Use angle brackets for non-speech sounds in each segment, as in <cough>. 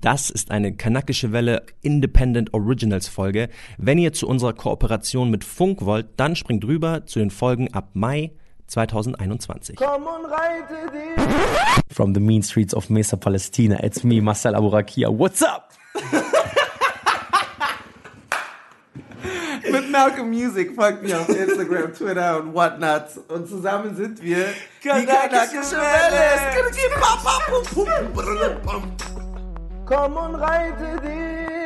Das ist eine kanakische Welle Independent Originals Folge. Wenn ihr zu unserer Kooperation mit Funk wollt, dann springt rüber zu den Folgen ab Mai 2021. Komm und reite dich. From the mean streets of Mesa Palestina, it's me, Marcel Aburakia. What's up? Mit Malcolm Music folgt mir auf Instagram, Twitter und whatnot. Und zusammen sind wir die kanakische Welle. Komm und reite Was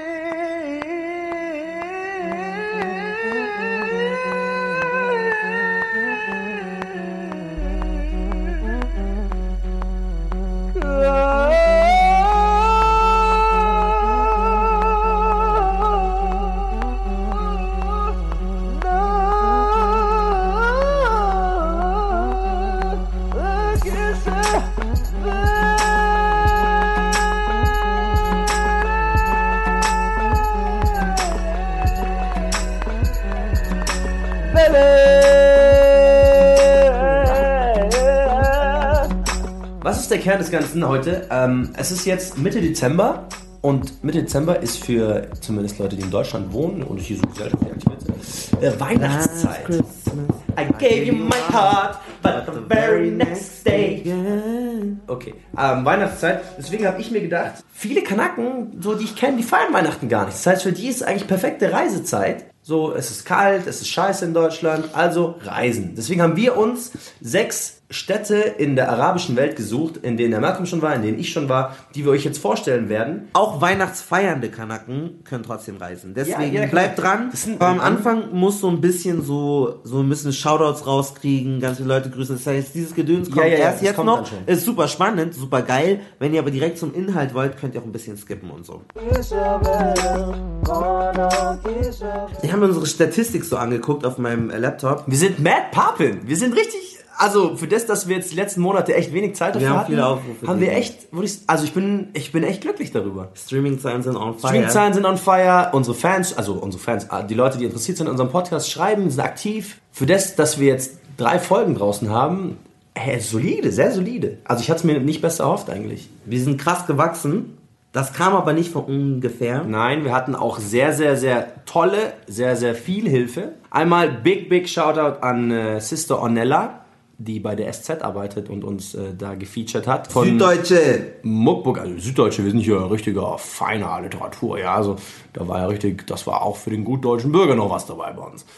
Kern des Ganzen heute? Ähm, es ist jetzt Mitte Dezember und Mitte Dezember ist für zumindest Leute, die in Deutschland wohnen und hier so gesellschaftlich aktiv sind, äh, Weihnachtszeit. I gave you my heart, but the very next day. Okay, ähm, Weihnachtszeit. Deswegen habe ich mir gedacht, viele Kanaken, so die ich kenne, die feiern Weihnachten gar nicht. Das heißt, für die ist es eigentlich perfekte Reisezeit. So, es ist kalt, es ist scheiße in Deutschland, also reisen. Deswegen haben wir uns sechs Städte in der arabischen Welt gesucht, in denen der Malcolm schon war, in denen ich schon war, die wir euch jetzt vorstellen werden. Auch weihnachtsfeiernde Kanaken können trotzdem reisen. Deswegen ja, bleibt dran. Aber am Anfang muss so ein bisschen so, so ein bisschen Shoutouts rauskriegen, ganz viele Leute grüßen. Das heißt, dieses Gedöns kommt Ja, ja, ja, erst jetzt kommt noch. Ist super spannend, super geil. Wenn ihr aber direkt zum Inhalt wollt, könnt ihr auch ein bisschen skippen und so. Ich habe mir unsere Statistik so angeguckt auf meinem Laptop. Wir sind Mad Papin. Wir sind richtig, also für das, dass wir jetzt die letzten Monate echt wenig Zeit dafür haben hatten, viele Aufrufe haben wir echt, ich, also ich bin, ich bin echt glücklich darüber. Streaming-Zahlen sind on fire. Streamzahlen sind on fire, unsere Fans, also unsere Fans, ah, die Leute, die interessiert sind an unserem Podcast, schreiben, sind aktiv. Für das, dass wir jetzt drei Folgen draußen haben, hey, solide, sehr solide. Also ich hatte es mir nicht besser erhofft eigentlich. Wir sind krass gewachsen. Das kam aber nicht von ungefähr. Nein, wir hatten auch sehr, sehr, sehr tolle, sehr, sehr viel Hilfe. Einmal big, big Shoutout an äh, Sister Ornella, die bei der SZ arbeitet und uns äh, da gefeatured hat. Von Süddeutsche. Muckburg, also Süddeutsche, wir sind hier richtiger feiner Literatur, ja, also da war ja richtig, das war auch für den gut deutschen Bürger noch was dabei bei uns. <laughs>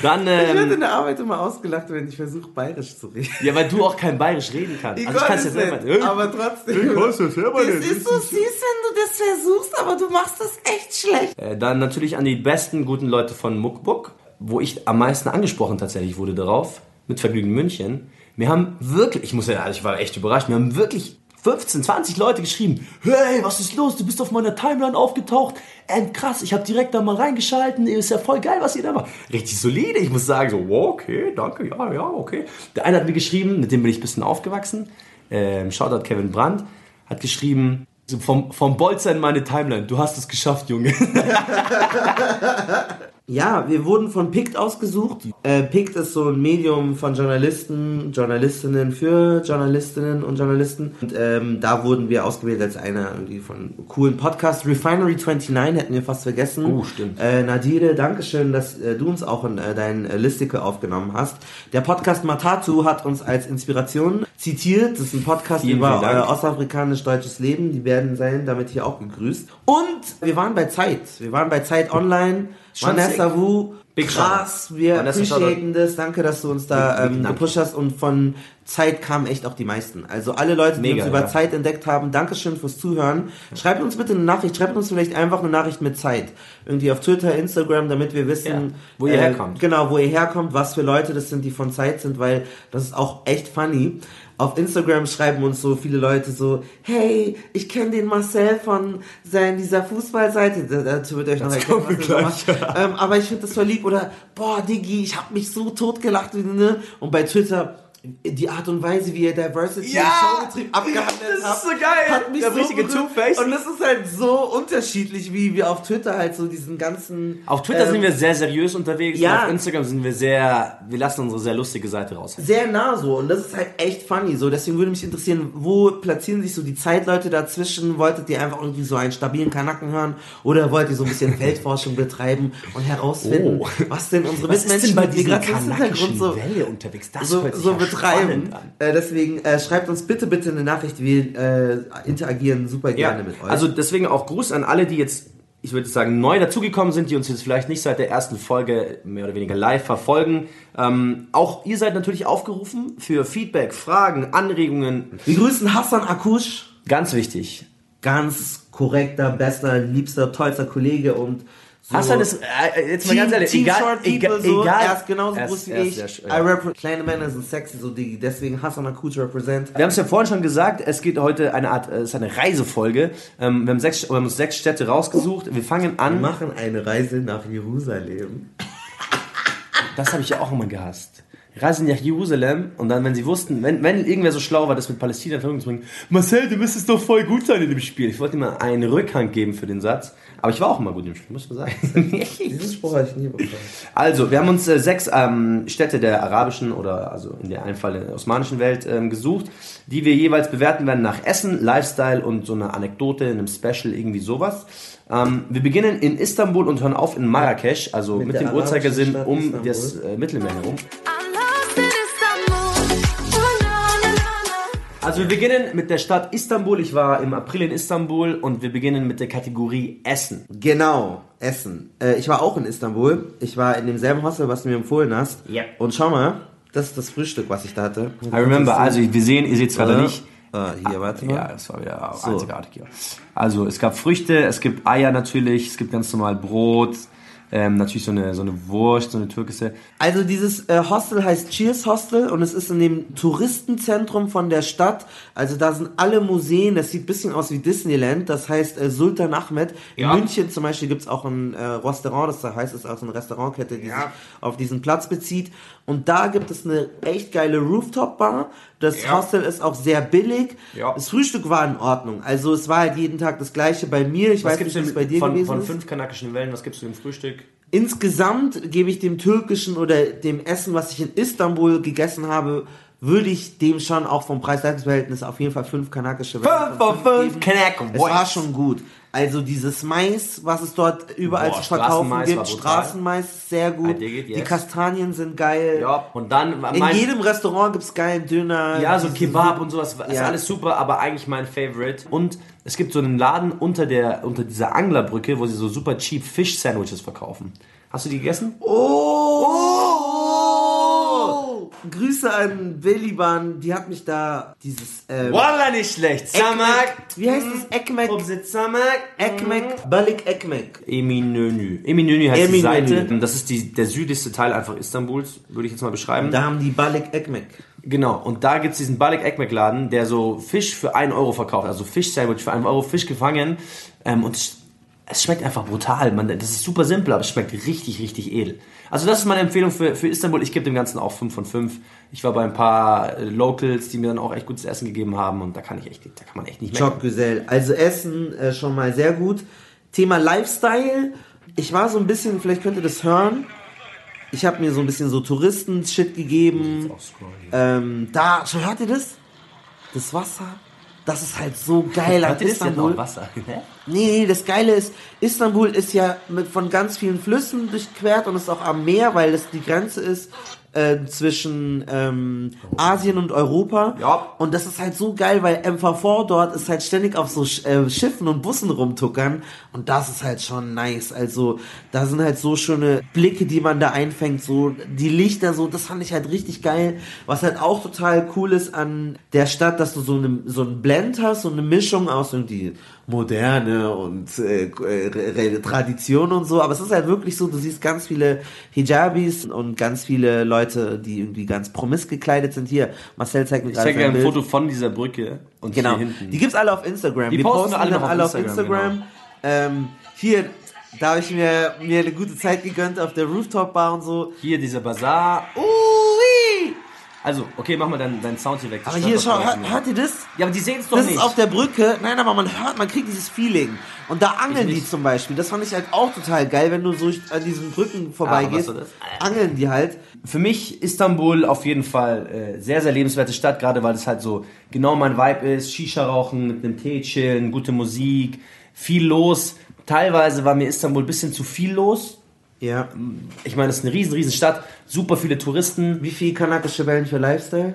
Dann, Ich werde ähm, in der Arbeit immer ausgelacht, wenn ich versuche, bayerisch zu reden. ja, weil du auch kein Bayerisch reden kannst. Ich Also ich kann's konnte ja es selber. nicht, aber trotzdem. kann's ja selber Es ist so süß, wenn du das versuchst, aber du machst das echt schlecht. Äh, Dann natürlich an die besten guten Leute von Muckbook, wo ich am meisten angesprochen tatsächlich wurde darauf, mit Vergnügen München. Wir haben wirklich, ich muss ja, also ich war echt überrascht, wir haben wirklich 15, 20 Leute geschrieben, hey, was ist los, du bist auf meiner Timeline aufgetaucht, ähm, krass, ich habe direkt da mal reingeschalten, ist ja voll geil, was ihr da macht. Richtig solide, ich muss sagen, so, wow, okay, danke, ja, ja, okay. Der eine hat mir geschrieben, mit dem bin ich ein bisschen aufgewachsen, ähm, Shoutout Kevin Brandt, hat geschrieben, vom, vom Bolzer in meine Timeline, du hast es geschafft, Junge. <laughs> Ja, wir wurden von PICT ausgesucht. Äh, PICT ist so ein Medium von Journalisten, Journalistinnen für Journalistinnen und Journalisten. Und ähm, da wurden wir ausgewählt als einer irgendwie von coolen Podcast. Refinery 29 hätten wir fast vergessen. Oh, stimmt. Äh, Nadire, Dankeschön, dass äh, du uns auch in äh, dein äh, Listike aufgenommen hast. Der Podcast Matatu hat uns als Inspiration zitiert. Das ist ein Podcast Vielen, über vielen äh, ostafrikanisch-deutsches Leben. Die werden sein damit hier auch gegrüßt. Und wir waren bei Zeit. Wir waren bei Zeit Online. Vanessa. Wu, Big krass, wir Vanessa, appreciaten das. Danke, dass du uns da ähm, gepusht hast und von Zeit kamen echt auch die meisten. Also alle Leute, die Mega, uns über ja. Zeit entdeckt haben, Dankeschön fürs Zuhören. Schreibt uns bitte eine Nachricht, schreibt uns vielleicht einfach eine Nachricht mit Zeit. Irgendwie auf Twitter, Instagram, damit wir wissen, Ja, wo ihr herkommt. Genau, wo ihr herkommt, was für Leute das sind, die von Zeit sind, weil das ist auch echt funny. Auf Instagram schreiben uns so viele Leute so, hey, ich kenne den Marcel von sein, dieser Fußballseite, Da- dazu wird euch noch erklären, er gleich, macht. ähm, aber ich finde das voll lieb oder, boah, Diggi, ich hab mich so tot gelacht, ne? Und bei Twitter, die Art und Weise, wie ihr Diversity Ja! im Showbetrieb abgehandelt Das ist habt, so geil! hat mich Der so richtige. Two-Face. Und es ist halt so unterschiedlich, wie wir auf Twitter halt so diesen ganzen... Auf Twitter ähm, sind wir sehr seriös unterwegs. ja. und Auf Instagram sind wir sehr, wir lassen unsere sehr lustige Seite raus. sehr nah so und das ist halt echt funny so. Deswegen würde mich interessieren, wo platzieren sich so die Zeitleute dazwischen? Wolltet ihr einfach irgendwie so einen stabilen Kanacken hören oder wollt ihr so ein bisschen <laughs> Feldforschung betreiben und herausfinden, Oh. was denn unsere Was ist Mitmenschen denn bei diesem Migrationshintergrund so Welle unterwegs? Das so, so betreiben. Äh, deswegen äh, schreibt uns bitte, bitte eine Nachricht. Wir äh, interagieren super gerne mit euch. Also deswegen auch Gruß an alle, die jetzt, ich würde sagen, neu dazugekommen sind, die uns jetzt vielleicht nicht seit der ersten Folge mehr oder weniger live verfolgen. Ähm, auch ihr seid natürlich aufgerufen für Feedback, Fragen, Anregungen. wir grüßen Hassan Akush, Ganz wichtig. ganz korrekter, bester, liebster, tollster Kollege und so Hassan ist, äh, jetzt mal Team, ganz ehrlich, Team egal, Short People, egal, so, egal. er ist genauso groß wie ich. ja. kleine Männer sind sexy, so Digi. Deswegen Hassan Akush represent. Wir haben es ja vorhin schon gesagt, es geht heute eine Art, äh, es ist eine Reisefolge. Ähm, wir, haben sechs, wir haben uns sechs Städte rausgesucht. Wir fangen Wir an. machen eine Reise nach Jerusalem. Das habe ich ja auch immer gehasst. Reisen nach Jerusalem und dann, wenn sie wussten, wenn, wenn irgendwer so schlau war, das mit Palästina in Verbindung zu bringen, Marcel, du müsstest doch voll gut sein in dem Spiel. Ich wollte ihm mal einen Rückhang geben für den Satz, aber ich war auch immer gut im Spiel, muss man sagen. <laughs> Diesen Spruch habe ich nie bekommen. Also, wir haben uns äh, sechs ähm, Städte der arabischen oder also in der einen Fall der osmanischen Welt ähm, gesucht, die wir jeweils bewerten werden nach Essen, Lifestyle und so einer Anekdote, einem Special, irgendwie sowas. Ähm, wir beginnen in Istanbul und hören auf in Marrakesch, also mit, der dem Uhrzeigersinn um Istanbul. das äh, Mittelmeer herum. Also wir beginnen mit der Stadt Istanbul. Ich war im April in Istanbul und wir beginnen mit der Kategorie Essen. Genau, Essen. Äh, ich war auch in Istanbul. Ich war in demselben Hostel, was du mir empfohlen hast. Ja. Und schau mal, das ist das Frühstück, was ich da hatte. I remember, also wir sehen, ihr seht es gerade Äh, nicht. äh, hier, warte mal. Ja, das war wieder einzigartig hier. Also es gab Früchte, es gibt Eier natürlich, es gibt ganz normal Brot, ähm, natürlich so eine, so eine Wurst, so eine türkische. Also dieses äh, Hostel heißt Cheers Hostel und es ist in dem Touristenzentrum von der Stadt. Also da sind alle Museen, das sieht ein bisschen aus wie Disneyland, das heißt äh, Sultan Ahmed. In Ja. München zum Beispiel gibt's auch ein äh, Restaurant, das da heißt, es ist auch so eine Restaurantkette, die sich auf diesen Platz bezieht. Und da gibt es eine echt geile Rooftop-Bar. Das Ja. Hostel ist auch sehr billig. Ja. Das Frühstück war in Ordnung. Also es war halt jeden Tag das gleiche bei mir. Ich Was weiß nicht, es denn bei dir von, gewesen von ist. fünf kanakischen Wellen, was gibst du im Frühstück? Insgesamt gebe ich dem türkischen oder dem Essen, was ich in Istanbul gegessen habe, würde ich dem schon auch vom Preis-Leistungs-Verhältnis auf jeden Fall fünf kanakische Wellen Fünf von fünf geben. Kanak Es war schon gut. Also dieses Mais, was es dort überall Boah, zu verkaufen Straßenmais gibt. Straßenmais ist sehr gut. Dig it, Die yes. Kastanien sind geil. Ja, und dann In jedem Restaurant gibt es geilen Döner. Ja, so Kebab und sowas, ist Ja. alles super, aber eigentlich mein Favorite. Und es gibt so einen Laden unter der unter dieser Anglerbrücke, wo sie so super cheap Fish Sandwiches verkaufen. Hast du die gegessen? Oh! Grüße an Williban, die hat mich da dieses ähm, Wallah nicht schlecht. Samak. Wie heißt das? Ekmek? Samak. Ekmek, Balik Ekmek. Eminönü. Eminönü heißt Eminönü. die Seite. Das ist die, der südlichste Teil einfach Istanbuls, würde ich jetzt mal beschreiben. Da haben die Balik Ekmek. Genau, und da gibt's diesen Balik Ekmek Laden, der so Fisch für 1 Euro verkauft, also Fisch-Sandwich für 1 Euro, Fisch gefangen. Ähm, und es, es schmeckt einfach brutal. Man, das ist super simpel, aber es schmeckt richtig, richtig edel. Also das ist meine Empfehlung für, für Istanbul. Ich gebe dem Ganzen auch 5 von 5. Ich war bei ein paar äh, Locals, die mir dann auch echt gutes Essen gegeben haben und da kann ich echt, da kann man echt nicht mehr. Güzel. Also Essen äh, schon mal sehr gut. Thema Lifestyle. Ich war so ein bisschen, vielleicht könnt ihr das hören. Ich habe mir so ein bisschen so Touristen-Shit gegeben. Ähm, da, schon hört ihr das? Das Wasser. Das ist halt so geil an Istanbul. auch Wasser. Hä? Nee, nee, das Geile ist, Istanbul ist ja mit, von ganz vielen Flüssen durchquert und ist auch am Meer, weil das die Grenze ist äh, zwischen ähm, Asien und Europa. Ja. Und das ist halt so geil, weil MVV dort ist halt ständig auf so Sch äh, Schiffen und Bussen rumtuckern und das ist halt schon nice. Also da sind halt so schöne Blicke, die man da einfängt, so die Lichter, so das fand ich halt richtig geil. Was halt auch total cool ist an der Stadt, dass du so eine so einen Blend hast, so eine Mischung aus irgendwie Moderne und äh, äh, Tradition und so, aber es ist halt wirklich so, du siehst ganz viele Hijabis und ganz viele Leute, die irgendwie ganz promis gekleidet sind. Hier, Marcel zeigt mir Ich gerade zeige dir sein ein Bild. Foto von dieser Brücke und Genau, hier hinten. die gibt's alle auf Instagram. Die wir posten posten alle auf alle auf Instagram, Instagram. Ähm, hier, da habe ich mir, mir eine gute Zeit gegönnt auf der Rooftop-Bar und so. Hier dieser Bazar. Ui! Also, okay, mach mal deinen, deinen Sound hier weg. Das Aber hier, schau, hört, hört ihr das? Ja, aber die sehen es doch Das nicht. ist auf der Brücke. Nein, aber man hört, man kriegt dieses Feeling. Und da angeln die zum Beispiel. Das fand ich halt auch total geil, wenn du so an diesen Brücken vorbeigehst. Ah, was war Angeln die halt. Für mich Istanbul auf jeden Fall äh, sehr, sehr lebenswerte Stadt, gerade weil es halt so genau mein Vibe ist. Shisha rauchen, mit einem Tee chillen, gute Musik, viel los. Teilweise war mir Istanbul ein bisschen zu viel los. Ja. Ich meine, es ist eine riesen, riesen Stadt, super viele Touristen. Wie viel kanakische Wellen für Lifestyle?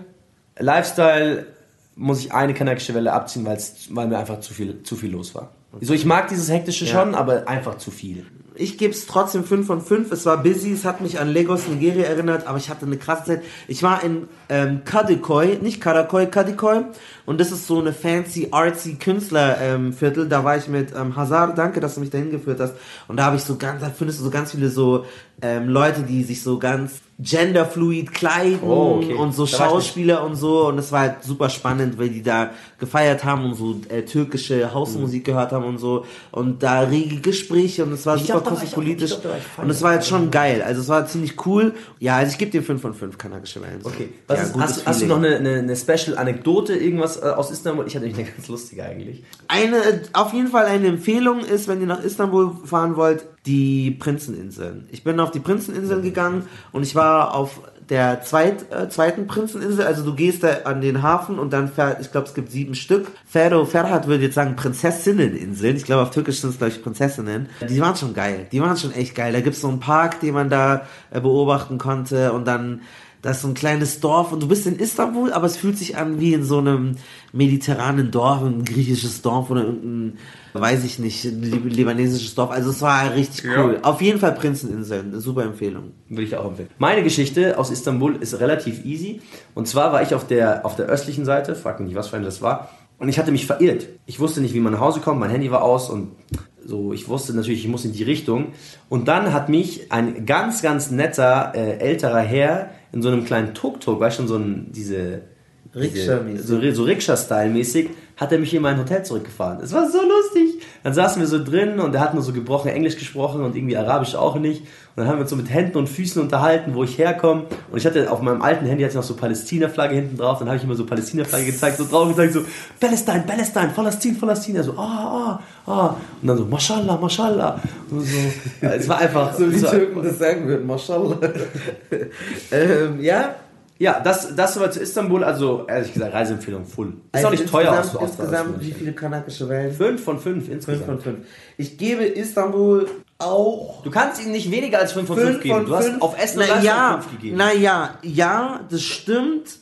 Lifestyle muss ich eine kanakische Welle abziehen, weil mir einfach zu viel, zu viel los war. So, ich mag dieses hektische schon, aber einfach zu viel. Ich gebe es trotzdem 5 von 5. Es war busy, es hat mich an Lagos, Nigeria erinnert, aber ich hatte eine krasse Zeit. Ich war in ähm, Kadikoy, nicht Karakoi, Kadikoy. Und das ist so eine fancy, artsy Künstlerviertel. Ähm, da war ich mit ähm, Hazard, danke, dass du mich dahin geführt hast. Und da habe ich so ganz, da findest du so ganz viele so ähm, Leute, die sich so ganz genderfluid kleiden Oh, okay. und so Da. Schauspieler und so. Und es war halt super spannend, weil die da gefeiert haben und so äh, türkische Hausmusik gehört haben und so. Und da rege Gespräche und es war Ich super glaub, auch- kosmopolitisch. ich glaub. Und es war halt schon geil. Also es war ziemlich cool. Ja, also ich gebe dir 5 von 5 kanakische Wellen. Okay. Was ja, ist, hast, hast du noch eine, eine, eine Special-Anekdote, irgendwas äh, aus Istanbul? Ich hatte nämlich eine ganz lustige eigentlich. Eine, auf jeden Fall eine Empfehlung ist, wenn ihr nach Istanbul fahren wollt, die Prinzeninseln. Ich bin auf die Prinzeninseln gegangen und ich war auf der zweit, äh, zweiten Prinzeninsel. Also du gehst da an den Hafen und dann fährt, ich glaube es gibt sieben Stück. Ferro Ferhat würde jetzt sagen Prinzessinneninseln. Ich glaube auf Türkisch sind es glaube ich Prinzessinnen. Die waren schon geil. Die waren schon echt geil. Da gibt es so einen Park, den man da äh, beobachten konnte und dann da ist so ein kleines Dorf und du bist in Istanbul, aber es fühlt sich an wie in so einem mediterranen Dorf, ein griechisches Dorf oder irgendein, weiß ich nicht, lib- libanesisches Dorf. Also es war richtig cool. Auf jeden Fall Prinzeninseln, super Empfehlung. Würde ich auch empfehlen. Meine Geschichte aus Istanbul ist relativ easy. Und zwar war ich auf der, auf der östlichen Seite, frag mich nicht, was für eine das war. Und ich hatte mich verirrt. Ich wusste nicht, wie man nach Hause kommt, mein Handy war aus und so, ich wusste natürlich, ich muss in die Richtung. Und dann hat mich ein ganz, ganz netter, äh, älterer Herr in so einem kleinen Tuk-Tuk, weißt du, so ein, diese, Rikscha-mäßig. so, so Rikscha-Style-mäßig, hat er mich in mein Hotel zurückgefahren. Es war so lustig. Dann saßen wir so drin und er hat nur so gebrochen Englisch gesprochen und irgendwie Arabisch auch nicht. Und dann haben wir uns so mit Händen und Füßen unterhalten, wo ich herkomme. Und ich hatte auf meinem alten Handy hatte ich noch so Palästina-Flagge hinten drauf. Dann habe ich immer so Palästina-Flagge gezeigt, so drauf gezeigt, so Palästin, Palästin, Palästin, Palästin. Er so, ah, ah, ah. Und dann so, Mashallah, Mashallah. Und so. Es war einfach So wie Türken das sagen würden, mashallah. <laughs> ähm, ja, Ja, das, das soweit zu Istanbul. Also, ehrlich gesagt, Reiseempfehlung full. Ist auch nicht teuer aus, insgesamt, wie viele kanakische Wellen? 5 von 5 5 insgesamt. von 5. Ich gebe Istanbul auch Du kannst ihm nicht weniger als 5 von 5 5 geben. Du hast 5. auf Essen na, und ja, 5 gegeben. Naja, ja, das stimmt.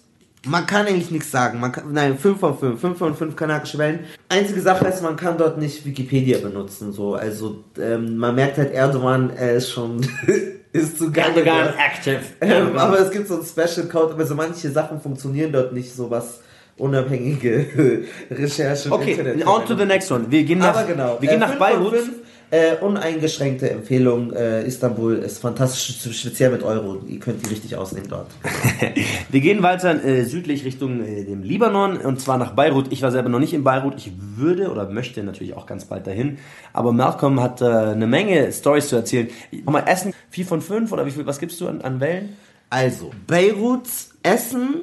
Man kann eigentlich nichts sagen. Man kann, nein, 5 von 5. 5 von 5 kanakische Wellen. Einzige Sache ist, man kann dort nicht Wikipedia benutzen. So. Also ähm, man merkt halt, Erdogan, er ist schon <laughs> ist zu geil. Erdogan active. <laughs> Ähm, aber es gibt so einen Special Code, aber so manche Sachen funktionieren dort nicht, so was unabhängige <laughs> Recherche im Okay, Internet. on to the next one. Wir gehen nach, genau. wir gehen äh, nach Beirut. Äh, uneingeschränkte Empfehlung. Äh, Istanbul ist fantastisch, speziell mit Euro. Ihr könnt die richtig ausnehmen dort. <laughs> Wir gehen weiter äh, südlich Richtung äh, dem Libanon und zwar nach Beirut. Ich war selber noch nicht in Beirut. Ich würde oder möchte natürlich auch ganz bald dahin. Aber Malcolm hat äh, eine Menge Stories zu erzählen. Nochmal Essen, 4 von 5 oder wie viel, was gibst du an, an Wellen? Also, Beiruts Essen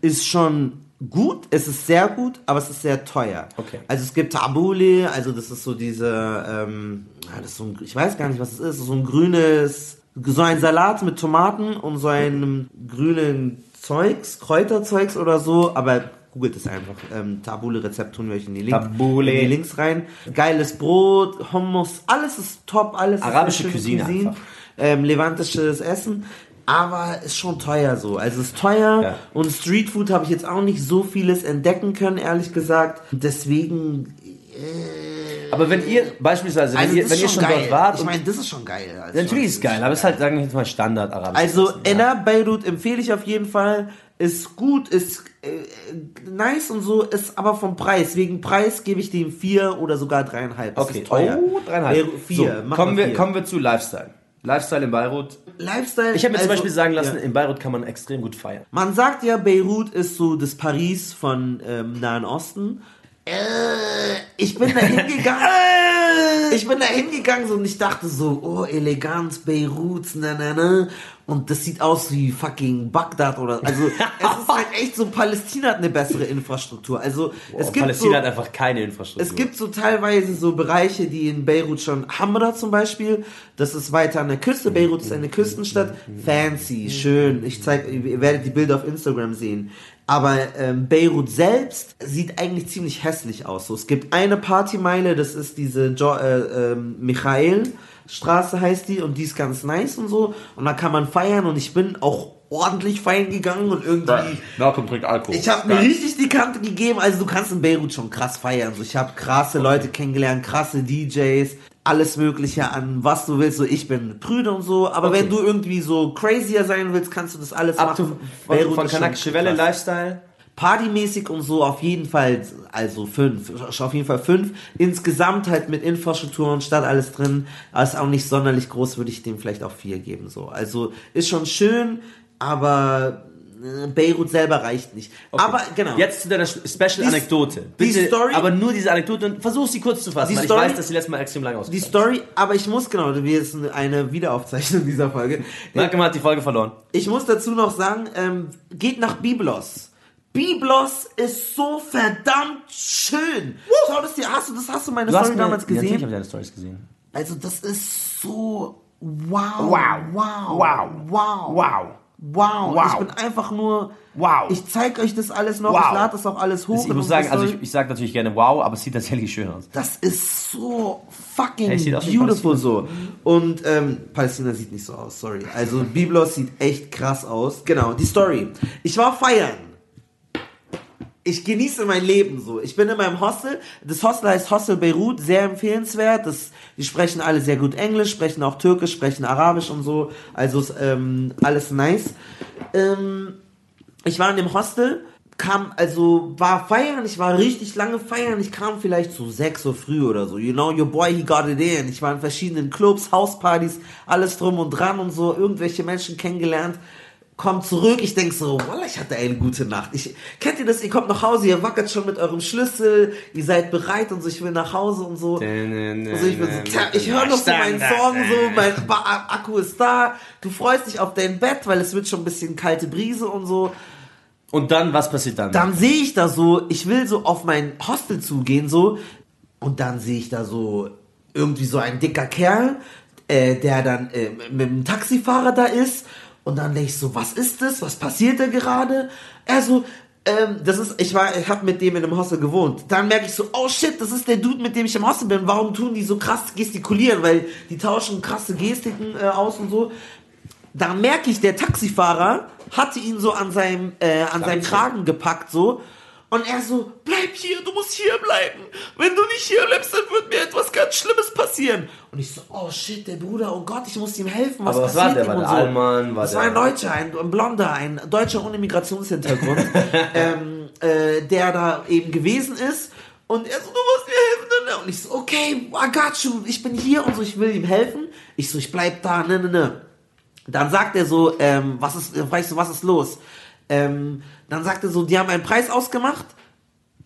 ist schon gut, es ist sehr gut, aber es ist sehr teuer. Okay. Also es gibt Tabule, also das ist so diese, ähm, ja, das so ein, ich weiß gar nicht, was es ist, so ein grünes, so ein Salat mit Tomaten und so einem grünen Zeugs, Kräuterzeugs oder so, aber googelt es einfach. Ähm, Tabule-Rezept tun wir euch in die, Link, Tabule. in die Links rein. Geiles Brot, Hummus, alles ist top, alles Arabische ist Cuisine einfach. ähm, levantisches Essen. Aber ist schon teuer so. Also ist teuer Ja. und Streetfood habe ich jetzt auch nicht so vieles entdecken können, ehrlich gesagt. Deswegen. Aber wenn ihr beispielsweise, wenn Also ihr, wenn ist ihr schon geil. dort wart, ich meine, das ist schon geil. Also natürlich schon- ist es geil, aber es ist halt, sagen wir jetzt mal Standard arabisch. Also Enna Beirut empfehle ich auf jeden Fall. Ist gut, ist äh, nice und so, ist aber vom Preis. Wegen Preis gebe ich dem vier oder sogar dreieinhalb. Das okay, teuer. Oh, dreieinhalb. Vier. So, kommen, wir, vier. kommen wir zu Lifestyle. Lifestyle in Beirut. Lifestyle. Ich habe mir zum also, Beispiel sagen lassen, ja. in Beirut kann man extrem gut feiern. Man sagt ja, Beirut ist so das Paris von ähm, Nahen Osten. Äh, ich bin da hingegangen. ich bin da hingegangen so, und ich dachte so, oh, Eleganz, Beirut, na, na, na. Und das sieht aus wie fucking Bagdad oder, also, <laughs> es ist halt echt so, Palästina hat eine bessere Infrastruktur. Also, es Boah, gibt Palästina so, hat einfach keine Infrastruktur. es gibt so teilweise so Bereiche, die in Beirut schon, Hamra zum Beispiel, das ist weiter an der Küste, Beirut ist eine Küstenstadt, fancy, schön, ich zeig, ihr werdet die Bilder auf Instagram sehen. Aber ähm, Beirut selbst sieht eigentlich ziemlich hässlich aus. So, es gibt eine Partymeile, das ist diese jo äh, ähm, Michael Straße heißt die und die ist ganz nice und so. Und da kann man feiern und ich bin auch ordentlich feiern gegangen und irgendwie Malcolm trinkt Alkohol. ich habe mir richtig die Kante gegeben. Also du kannst in Beirut schon krass feiern. So, ich habe krasse Leute kennengelernt, krasse DJs, alles Mögliche an was du willst. So, ich bin prüde und so. Aber wenn du irgendwie so crazier sein willst, kannst du das alles Ab zu, machen. von, Beirut von schon Kanakische Welle, krass. Lifestyle. Partymäßig und so auf jeden Fall, also fünf, auf jeden Fall fünf. Insgesamt halt mit Infrastruktur und Stadt alles drin, aber ist auch nicht sonderlich groß, würde ich dem vielleicht auch vier geben. So, also ist schon schön, aber Beirut selber reicht nicht. Okay. Aber genau. Jetzt zu deiner Special-Anekdote. die Bitte, Story- aber nur diese Anekdote und versuch sie kurz zu fassen, Die weil Story- ich weiß, dass sie letztes Mal extrem lange die ausgegangen Story, aber ich muss genau, wir ist eine Wiederaufzeichnung dieser Folge. <laughs> Malcolm hat die Folge verloren. Ich muss dazu noch sagen, ähm, geht nach Biblos. Biblos ist so verdammt schön. Schau das dir, hast du das hast du meine Du Story mir, damals Ja, gesehen? habe ich deine Stories gesehen. Also das ist so wow, Wow. wow, Wow. wow, Wow. Wow. Wow. Ich bin einfach nur, Wow. ich zeig euch das alles noch, Wow. ich lade das auch alles hoch. Ich muss sagen, also ich, ich sage natürlich gerne wow, aber es sieht tatsächlich schön aus. Das ist so fucking Hey, beautiful so. Und ähm, Palästina sieht nicht so aus, sorry. Also Biblos sieht echt krass aus. Genau, die Story. Ich war feiern. Ich genieße mein Leben so. Ich bin in meinem Hostel. Das Hostel heißt Hostel Beirut, sehr empfehlenswert. Das, die sprechen alle sehr gut Englisch, sprechen auch Türkisch, sprechen Arabisch und so. Also ähm, alles nice. Ähm, ich war in dem Hostel, kam, also war feiern, ich war richtig lange feiern, ich kam vielleicht so 6 Uhr früh oder so, you know, your boy, he got it in. Ich war in verschiedenen Clubs, Hauspartys, alles drum und dran und so, irgendwelche Menschen kennengelernt. Kommt zurück, ich denk so, Wallah, ich hatte eine gute Nacht. Ich, kennt ihr das? Ihr kommt nach Hause, ihr wackert schon mit eurem Schlüssel, ihr seid bereit und so, ich will nach Hause und so. Also ich bin so, tja, ich höre noch so meinen Song, so, mein Akku ist da, du freust dich auf dein Bett, weil es wird schon ein bisschen kalte Brise und so. Und dann, was passiert dann? Dann sehe ich da so, ich will so auf mein Hostel zugehen, so, und dann sehe ich da so irgendwie so ein dicker Kerl, äh, der dann äh, mit dem Taxifahrer da ist. Und dann denke ich so, was ist das? Was passiert da gerade? Er so, ähm, das ist, ich war, ich habe mit dem in einem Hostel gewohnt. Dann merke ich so, oh shit, das ist der Dude, mit dem ich im Hostel bin. Warum tun die so krass gestikulieren? Weil die tauschen krasse Gestiken äh, aus und so. Da merke ich, der Taxifahrer hatte ihn so an seinem, äh, an seinem Kragen gepackt, so. Und er so, bleib hier, du musst hier bleiben. Wenn du nicht hier bleibst, dann wird mir etwas ganz Schlimmes passieren. Und ich so, oh shit, der Bruder, oh Gott, ich muss ihm helfen. Was Aber was passiert war der? ihm War der Allmann? War das der- war ein Deutscher, ein, ein Blonder, ein Deutscher ohne Migrationshintergrund, <laughs> ähm, äh, der da eben gewesen ist. Und er so, du musst mir helfen. Ne? Und ich so, okay, I got you, ich bin hier und so, ich will ihm helfen. Ich so, ich bleib da, ne, ne, ne. Dann sagt er so, ähm, was ist, weißt du, was ist los? Ähm, dann sagt er so, die haben einen Preis ausgemacht.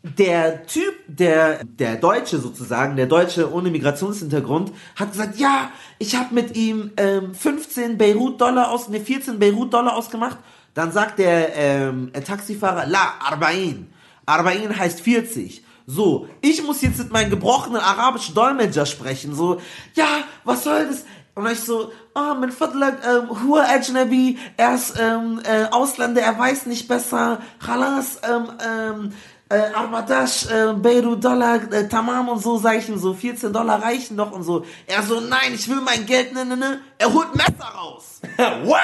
Der Typ, der, der Deutsche sozusagen, der Deutsche ohne Migrationshintergrund, hat gesagt, ja, ich habe mit ihm ähm, 15 Beirut-Dollar aus, ne, 14 Beirut-Dollar ausgemacht. Dann sagt der ähm, Taxifahrer, la, Arbain. Arbain heißt 40. So, ich muss jetzt mit meinem gebrochenen arabischen Dolmetscher sprechen. So, ja, was soll das? Und ich so, ah, min Fadlak, ähm, Hua Ajnabi, er ist ähm, äh, Ausländer, er weiß nicht besser. Khalas, ähm, ähm, äh, Arbadash, äh, Beirut Dollar, äh, Tamam und so, sag ich ihm so, 14 Dollar reichen doch und so. Er so, nein, ich will mein Geld, ne, ne, ne. Er holt Messer raus. <laughs> What?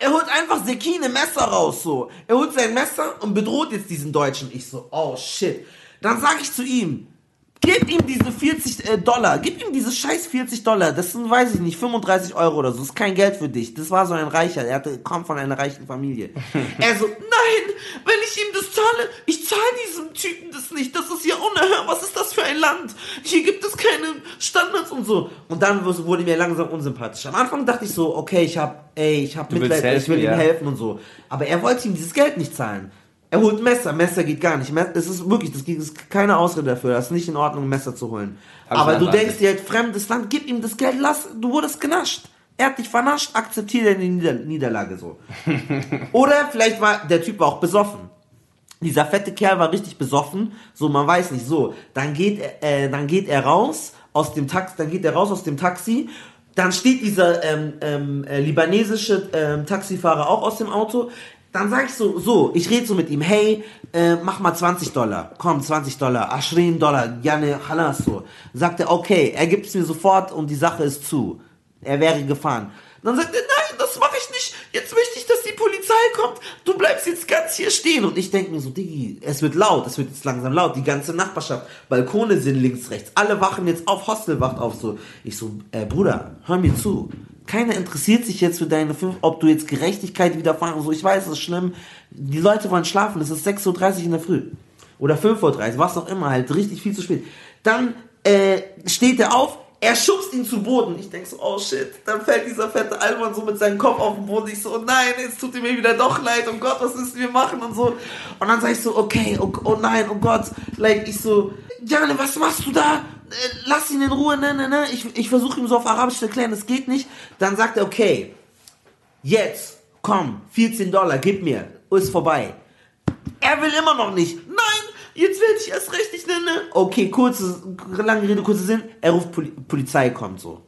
Er holt einfach Sekine Messer raus, so. Er holt sein Messer und bedroht jetzt diesen Deutschen. Ich so, oh shit. Dann sag ich zu ihm, gib ihm diese 40 äh, Dollar, gib ihm diese scheiß 40 Dollar. Das sind, weiß ich nicht, 35 Euro oder so. Das ist kein Geld für dich. Das war so ein Reicher, er hatte, kam von einer reichen Familie. <laughs> er so, nein, wenn ich ihm das zahle, ich zahle diesem Typen das nicht. Das ist ja unerhört. Was ist das für ein Land? Hier gibt es keine Standards und so. Und dann wurde mir langsam unsympathisch. Am Anfang dachte ich so, okay, ich hab, ey, ich hab Du Mitleid, ich will helfen, ihm ja. helfen und so. Aber er wollte ihm dieses Geld nicht zahlen. Er holt Messer, Messer geht gar nicht. Es ist wirklich, das ist keine Ausrede dafür. Das ist nicht in Ordnung, ein Messer zu holen. Ich Aber du denkst dir halt, fremdes Land, gib ihm das Geld, lass, du wurdest genascht. Er hat dich vernascht, akzeptiere die Nieder Niederlage so. <laughs> Oder vielleicht war, der Typ war auch besoffen. Dieser fette Kerl war richtig besoffen, so man weiß nicht, so, dann geht er, äh, dann geht er raus aus dem Taxi, dann geht er raus aus dem Taxi, dann steht dieser ähm, ähm, äh, libanesische ähm, Taxifahrer auch aus dem Auto, dann sag ich so, so, ich rede so mit ihm, hey, äh, mach mal 20 Dollar, komm, 20 Dollar, Ashrin Dollar, Janne, halas so. Sagt er, okay, er gibt es mir sofort und die Sache ist zu. Er wäre gefahren. Dann sagt er, nein, das mache ich nicht. Jetzt möchte ich, dass die Polizei kommt. Du bleibst jetzt ganz hier stehen. Und ich denke mir so, Diggi, es wird laut, es wird jetzt langsam laut. Die ganze Nachbarschaft, Balkone sind links, rechts. Alle wachen jetzt auf, Hostel wacht auf. So, ich so, äh, Bruder, hör mir zu. Keiner interessiert sich jetzt für deine fünf, ob du jetzt Gerechtigkeit widerfahren so. Ich weiß, es ist schlimm. Die Leute wollen schlafen. Es ist 6.30 Uhr in der Früh. Oder 5.30 Uhr, was auch immer, halt richtig viel zu spät. Dann äh, steht er auf, er schubst ihn zu Boden. Ich denk so, oh shit. Dann fällt dieser fette Alman so mit seinem Kopf auf den Boden. Ich so, oh nein, jetzt tut ihm wieder doch leid. Oh Gott, was müssen wir machen und so. Und dann sag ich so, okay, oh, oh nein, oh Gott. Like, ich so, Jane, was machst du da? Äh, Lass ihn in Ruhe, ne, ne, ne. Ich, ich versuche ihm so auf Arabisch zu erklären, das geht nicht. Dann sagt er, okay, jetzt, komm, 14 Dollar, gib mir. Ist vorbei. Er will immer noch nicht. Nein, jetzt werde ich erst recht nicht nennen. Okay, kurze, lange Rede, kurzer Sinn. Er ruft Poli Polizei kommt so.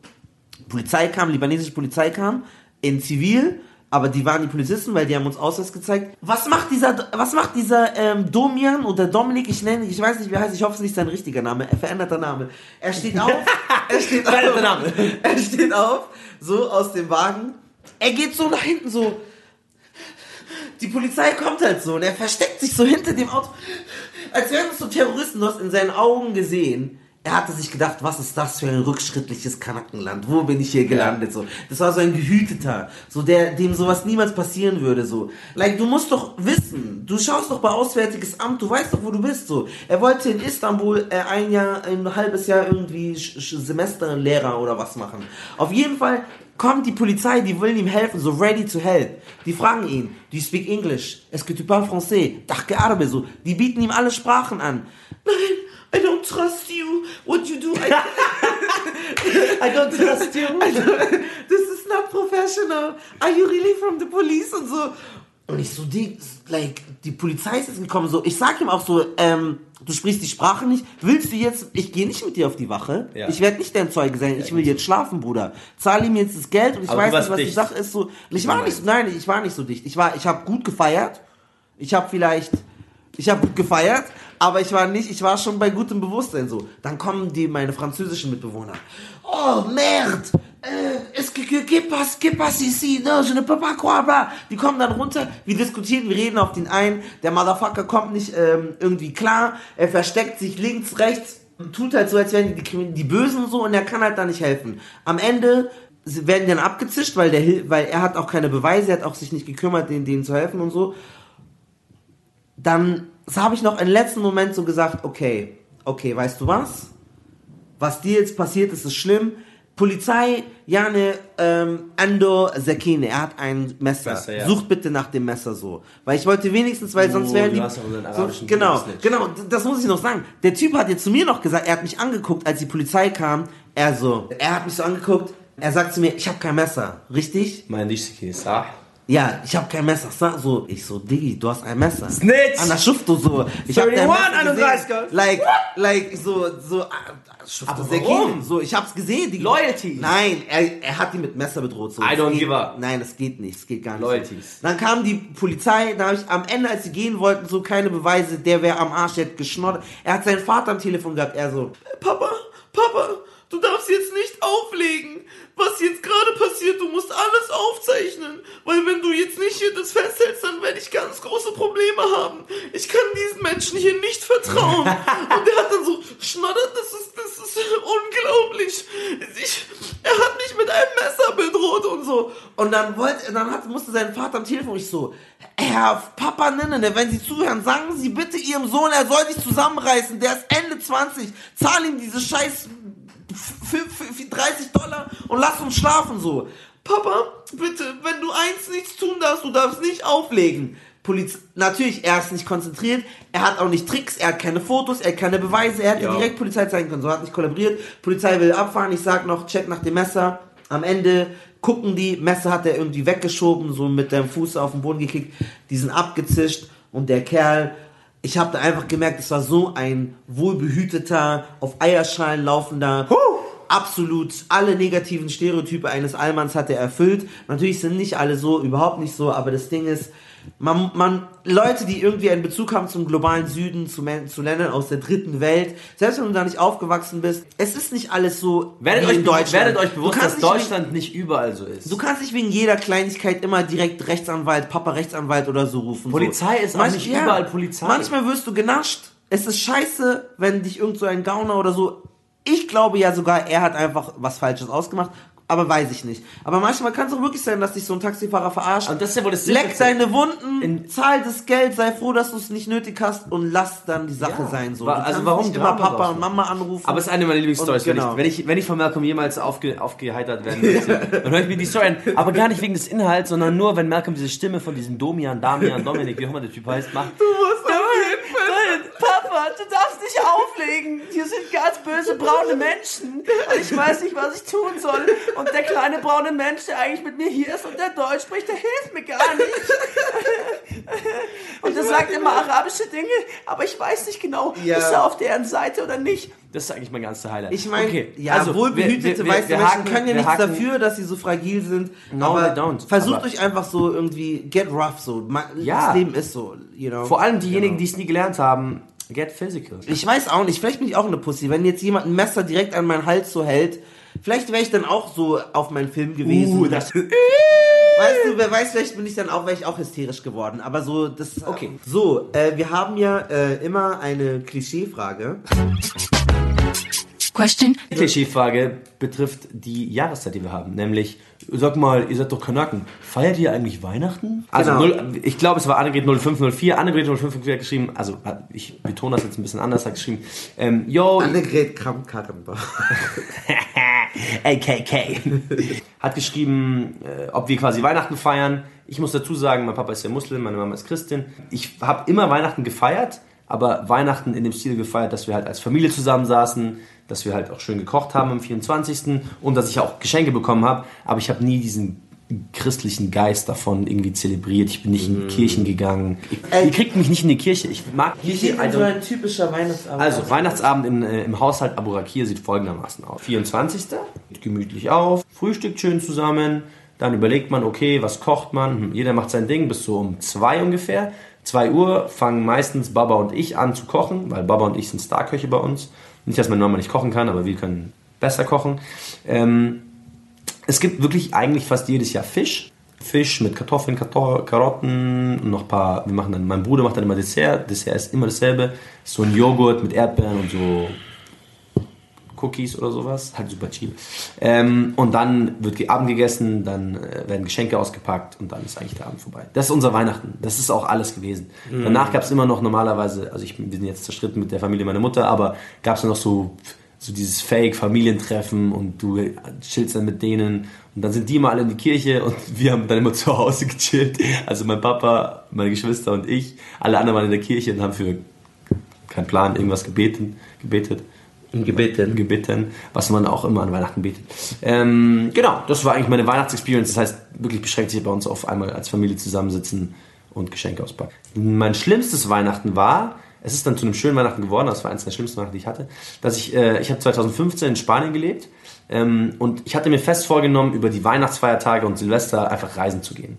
Polizei kam, libanesische Polizei kam, in Zivil, aber die waren die Polizisten, weil die haben uns Ausweis gezeigt. Was macht dieser, was macht dieser ähm, Domian oder Dominik, ich nenne, ich weiß nicht, wie er heißt, ich hoffe, es ist nicht sein richtiger Name, er veränderter Name. Er steht auf, <laughs> er steht auf, Name. <laughs> er steht auf, so aus dem Wagen. Er geht so nach hinten, so, die Polizei kommt halt so und er versteckt sich so hinter dem Auto. Als wären es so Terroristen, du hast in seinen Augen gesehen. Er hatte sich gedacht, was ist das für ein rückschrittliches Kanackenland? Wo bin ich hier gelandet? So, das war so ein gehüteter, so der, dem sowas niemals passieren würde. So, like du musst doch wissen, du schaust doch bei Auswärtiges Amt, du weißt doch, wo du bist. So, er wollte in Istanbul äh, ein Jahr, ein halbes Jahr irgendwie Sch Sch Semesterlehrer oder was machen. Auf jeden Fall kommt die Polizei, die wollen ihm helfen, so ready to help. Die fragen ihn, do you speak English? Est-ce que tu parles français? Dachke Arabe, so. Die bieten ihm alle Sprachen an. Nein, I don't trust you. What you do, I, <laughs> I don't trust you. <laughs> Don't, this is not professional. Are you really from the police? Und so. Und ich so, die, like, die Polizei ist jetzt gekommen, so. Ich sag ihm auch so, ähm, du sprichst die Sprache nicht. Willst du jetzt, ich gehe nicht mit dir auf die Wache. Ja. Ich werde nicht dein Zeuge sein. Ich will jetzt schlafen, Bruder. Zahl ihm jetzt das Geld und ich Aber weiß nicht, was die dicht. Sache ist. So, ich war nicht, nein, ich war nicht so dicht. Ich war, ich habe gut gefeiert. Ich habe vielleicht, ich habe gut gefeiert, aber ich war nicht, ich war schon bei gutem Bewusstsein so. Dann kommen die, meine französischen Mitbewohner. Oh, merde! Äh, es que passe, que passe ici? No, je ne peux pas croire, bla. Die kommen dann runter, wir diskutieren, wir reden auf den ein. Der Motherfucker kommt nicht ähm, irgendwie klar. Er versteckt sich links, rechts tut halt so, als wären die, die, die Bösen und so und er kann halt da nicht helfen. Am Ende werden dann abgezischt, weil der weil er hat auch keine Beweise, er hat auch sich nicht gekümmert, denen, denen zu helfen und so. Dann habe ich noch im letzten Moment so gesagt, okay, okay, weißt du was? Was dir jetzt passiert ist, ist schlimm. Polizei, Jane, ähm, Ando Sekine, er hat ein Messer. Messer, ja. Sucht bitte nach dem Messer so. Weil ich wollte wenigstens, weil Oh, sonst wären die... hast auch unseren so, arabischen genau, genau, das muss ich noch sagen. Der Typ hat jetzt zu mir noch gesagt, er hat mich angeguckt, als die Polizei kam. Er so, er hat mich so angeguckt, er sagt zu mir, ich habe kein Messer. Richtig? Mein Dishiki, sah. Ja, ich habe kein Messer. Sag so, ich so, Diggi, du hast ein Messer. Snitch! An der Schufte so. Ich hab dein 31, Messer gesehen. 31. Like, like, so, so, ah, Schufte Aber sehr warum? So, ich hab's gesehen. Die, Loyalties. Nein, er, er hat die mit Messer bedroht. So. I don't geht, give up. Nein, das geht nicht. Das geht gar nicht. Loyalties. Dann kam die Polizei, da habe ich am Ende, als sie gehen wollten, so keine Beweise, der wäre am Arsch, der hat geschnoddert. Er hat seinen Vater am Telefon gehabt, er so, Papa, Papa, du darfst jetzt nicht auflegen. Was jetzt gerade passiert, du musst alles aufzeichnen. Weil wenn du jetzt nicht hier das festhältst, dann werde ich ganz große Probleme haben. Ich kann diesen Menschen hier nicht vertrauen. <laughs> Und er hat dann so schnoddert, das ist, das ist unglaublich. Ich, er hat mich mit einem Messer bedroht und so. Und dann wollte, dann hat, musste sein Vater am Telefon, ich so, Herr Papa Nenne, wenn Sie zuhören, sagen Sie bitte Ihrem Sohn, er soll sich zusammenreißen, der ist Ende 20, zahl ihm diese scheiß f- f- f- 30 Dollar und lass uns schlafen so. Papa, bitte, wenn du eins nichts tun darfst, du darfst nicht auflegen. Poliz natürlich, er ist nicht konzentriert, er hat auch nicht Tricks, er hat keine Fotos, er hat keine Beweise, er hätte Ja. direkt Polizei zeigen können, so hat nicht kollaboriert. Polizei will abfahren, ich sag noch, check nach dem Messer. Am Ende gucken die, Messer hat er irgendwie weggeschoben, so mit dem Fuß auf den Boden gekickt, die sind abgezischt und der Kerl, ich habe da einfach gemerkt, es war so ein wohlbehüteter, auf Eierschalen laufender, absolut alle negativen Stereotype eines Allmanns hat er erfüllt. Natürlich sind nicht alle so, überhaupt nicht so, aber das Ding ist, man, man, Leute, die irgendwie einen Bezug haben zum globalen Süden, zu, Men- zu Ländern aus der dritten Welt, selbst wenn du da nicht aufgewachsen bist, es ist nicht alles so Werdet euch, in Deutschland. werdet euch bewusst, kannst dass nicht Deutschland nicht überall so ist. Du kannst nicht wegen jeder Kleinigkeit immer direkt Rechtsanwalt, Papa Rechtsanwalt oder so rufen. Polizei so. ist auch nicht überall Polizei. Manchmal wirst du genascht. Es ist scheiße, wenn dich irgend so ein Gauner oder so. Ich glaube ja sogar, er hat einfach was Falsches ausgemacht. Aber weiß ich nicht. Aber manchmal kann es auch wirklich sein, dass dich so ein Taxifahrer verarscht. Und das ist ja wohl das Leck deine Wunden, In- zahl das Geld, sei froh, dass du es nicht nötig hast und lass dann die Sache Ja. sein. So. Du also warum nicht immer Papa und Mama anrufen. Aber es ist eine meiner Lieblingsstories, genau. wenn, ich, wenn, ich, wenn ich von Malcolm jemals aufge, aufgeheitert werden möchte, <laughs> dann höre ich mir die Story an. Aber gar nicht wegen des Inhalts, sondern nur, wenn Malcolm diese Stimme von diesem Domian, Damian, Dominik, wie auch immer der Typ heißt, macht. du musst auf jeden Fall. Nein, Papa, du darfst nicht auflegen. Hier sind ganz böse braune Menschen. Und ich weiß nicht, was ich tun soll. Und der kleine braune Mensch, der eigentlich mit mir hier ist und der Deutsch spricht, der hilft mir gar nicht. Und der sagt immer arabische Dinge, aber ich weiß nicht genau, Ja. ist er auf deren Seite oder nicht. Das ist eigentlich mein ganzer Highlight. Ich meine, Okay, ja, also, wohlbehütete wir- wir- weiße wir Menschen haken- können ja nichts haken- dafür, dass sie so fragil sind. No, aber they don't. versucht Aber- euch einfach so irgendwie, get rough so. Ja. Das Leben ist so, you know. Vor allem diejenigen, Genau. die es nie gelernt haben, get physical. Ich weiß auch nicht, vielleicht bin ich auch eine Pussy. Wenn jetzt jemand ein Messer direkt an meinen Hals so hält, vielleicht wäre ich dann auch so auf meinen Film gewesen. Uh, das- Weißt du, wer weiß, vielleicht bin ich dann auch, wäre ich auch hysterisch geworden. Aber so, das. Okay. So, äh, wir haben ja äh, immer eine Klischeefrage. Question. Die Klischeefrage betrifft die Jahreszeit, die wir haben. Nämlich, sag mal, ihr seid doch Kanaken. Feiert ihr eigentlich Weihnachten? Also, Genau. null, ich glaube, es war Annegret 0504. Annegret 0504 hat geschrieben, also ich betone das jetzt ein bisschen anders, hat geschrieben, ähm, yo, Annegret Kramp-Karrenbach. <laughs> AKK, hat geschrieben, äh, ob wir quasi Weihnachten feiern. Ich muss dazu sagen, mein Papa ist ja Muslim, meine Mama ist Christin. Ich habe immer Weihnachten gefeiert, aber Weihnachten in dem Stil gefeiert, dass wir halt als Familie zusammensaßen, dass wir halt auch schön gekocht haben am 24. und dass ich auch Geschenke bekommen habe, aber ich habe nie diesen christlichen Geist davon irgendwie zelebriert. Ich bin nicht in Kirchen gegangen. Ey. Ihr kriegt mich nicht in die Kirche. Ich mag Kirche. I so ein typischer Weihnachtsabend also? Weihnachtsabend in, äh, im Haushalt Aburakir sieht folgendermaßen aus. 24. Geht gemütlich auf, frühstückt schön zusammen, dann überlegt man, okay, was kocht man? Hm, Jeder macht sein Ding bis so um 2 ungefähr. 2 Uhr fangen meistens Baba und ich an zu kochen, weil Baba und ich sind Starköche bei uns. Nicht, dass meine Mama nicht kochen kann, aber wir können besser kochen. Ähm, es gibt wirklich eigentlich fast jedes Jahr Fisch. Fisch mit Kartoffeln, Karto Karotten und noch ein paar. Wir machen dann, mein Bruder macht dann immer Dessert. Dessert ist immer dasselbe. So ein Joghurt mit Erdbeeren und so Cookies oder sowas. Halt super cheap. Ähm, und dann wird Abend gegessen, dann äh, werden Geschenke ausgepackt und dann ist eigentlich der Abend vorbei. Das ist unser Weihnachten. Das ist auch alles gewesen. Danach gab es immer noch normalerweise, also ich, bin- wir sind jetzt zerstritten mit der Familie meiner Mutter, aber gab es noch so so dieses Fake-Familientreffen und du chillst dann mit denen und dann sind die mal alle in die Kirche und <laughs> wir haben dann immer zu Hause gechillt. Also mein Papa, meine Geschwister und ich, alle anderen waren in der Kirche und haben für keinen Plan irgendwas gebeten, gebetet. Gebeten. Gebeten, was man auch immer an Weihnachten betet. Ähm, genau, das war eigentlich meine Weihnachtsexperience. Das heißt, wirklich beschränkt sich bei uns auf einmal als Familie zusammensitzen und Geschenke auspacken. Mein schlimmstes Weihnachten war, es ist dann zu einem schönen Weihnachten geworden, das war eines der schlimmsten Weihnachten, die ich hatte, dass ich, äh, ich habe 2015 in Spanien gelebt ähm, und ich hatte mir fest vorgenommen, über die Weihnachtsfeiertage und Silvester einfach reisen zu gehen.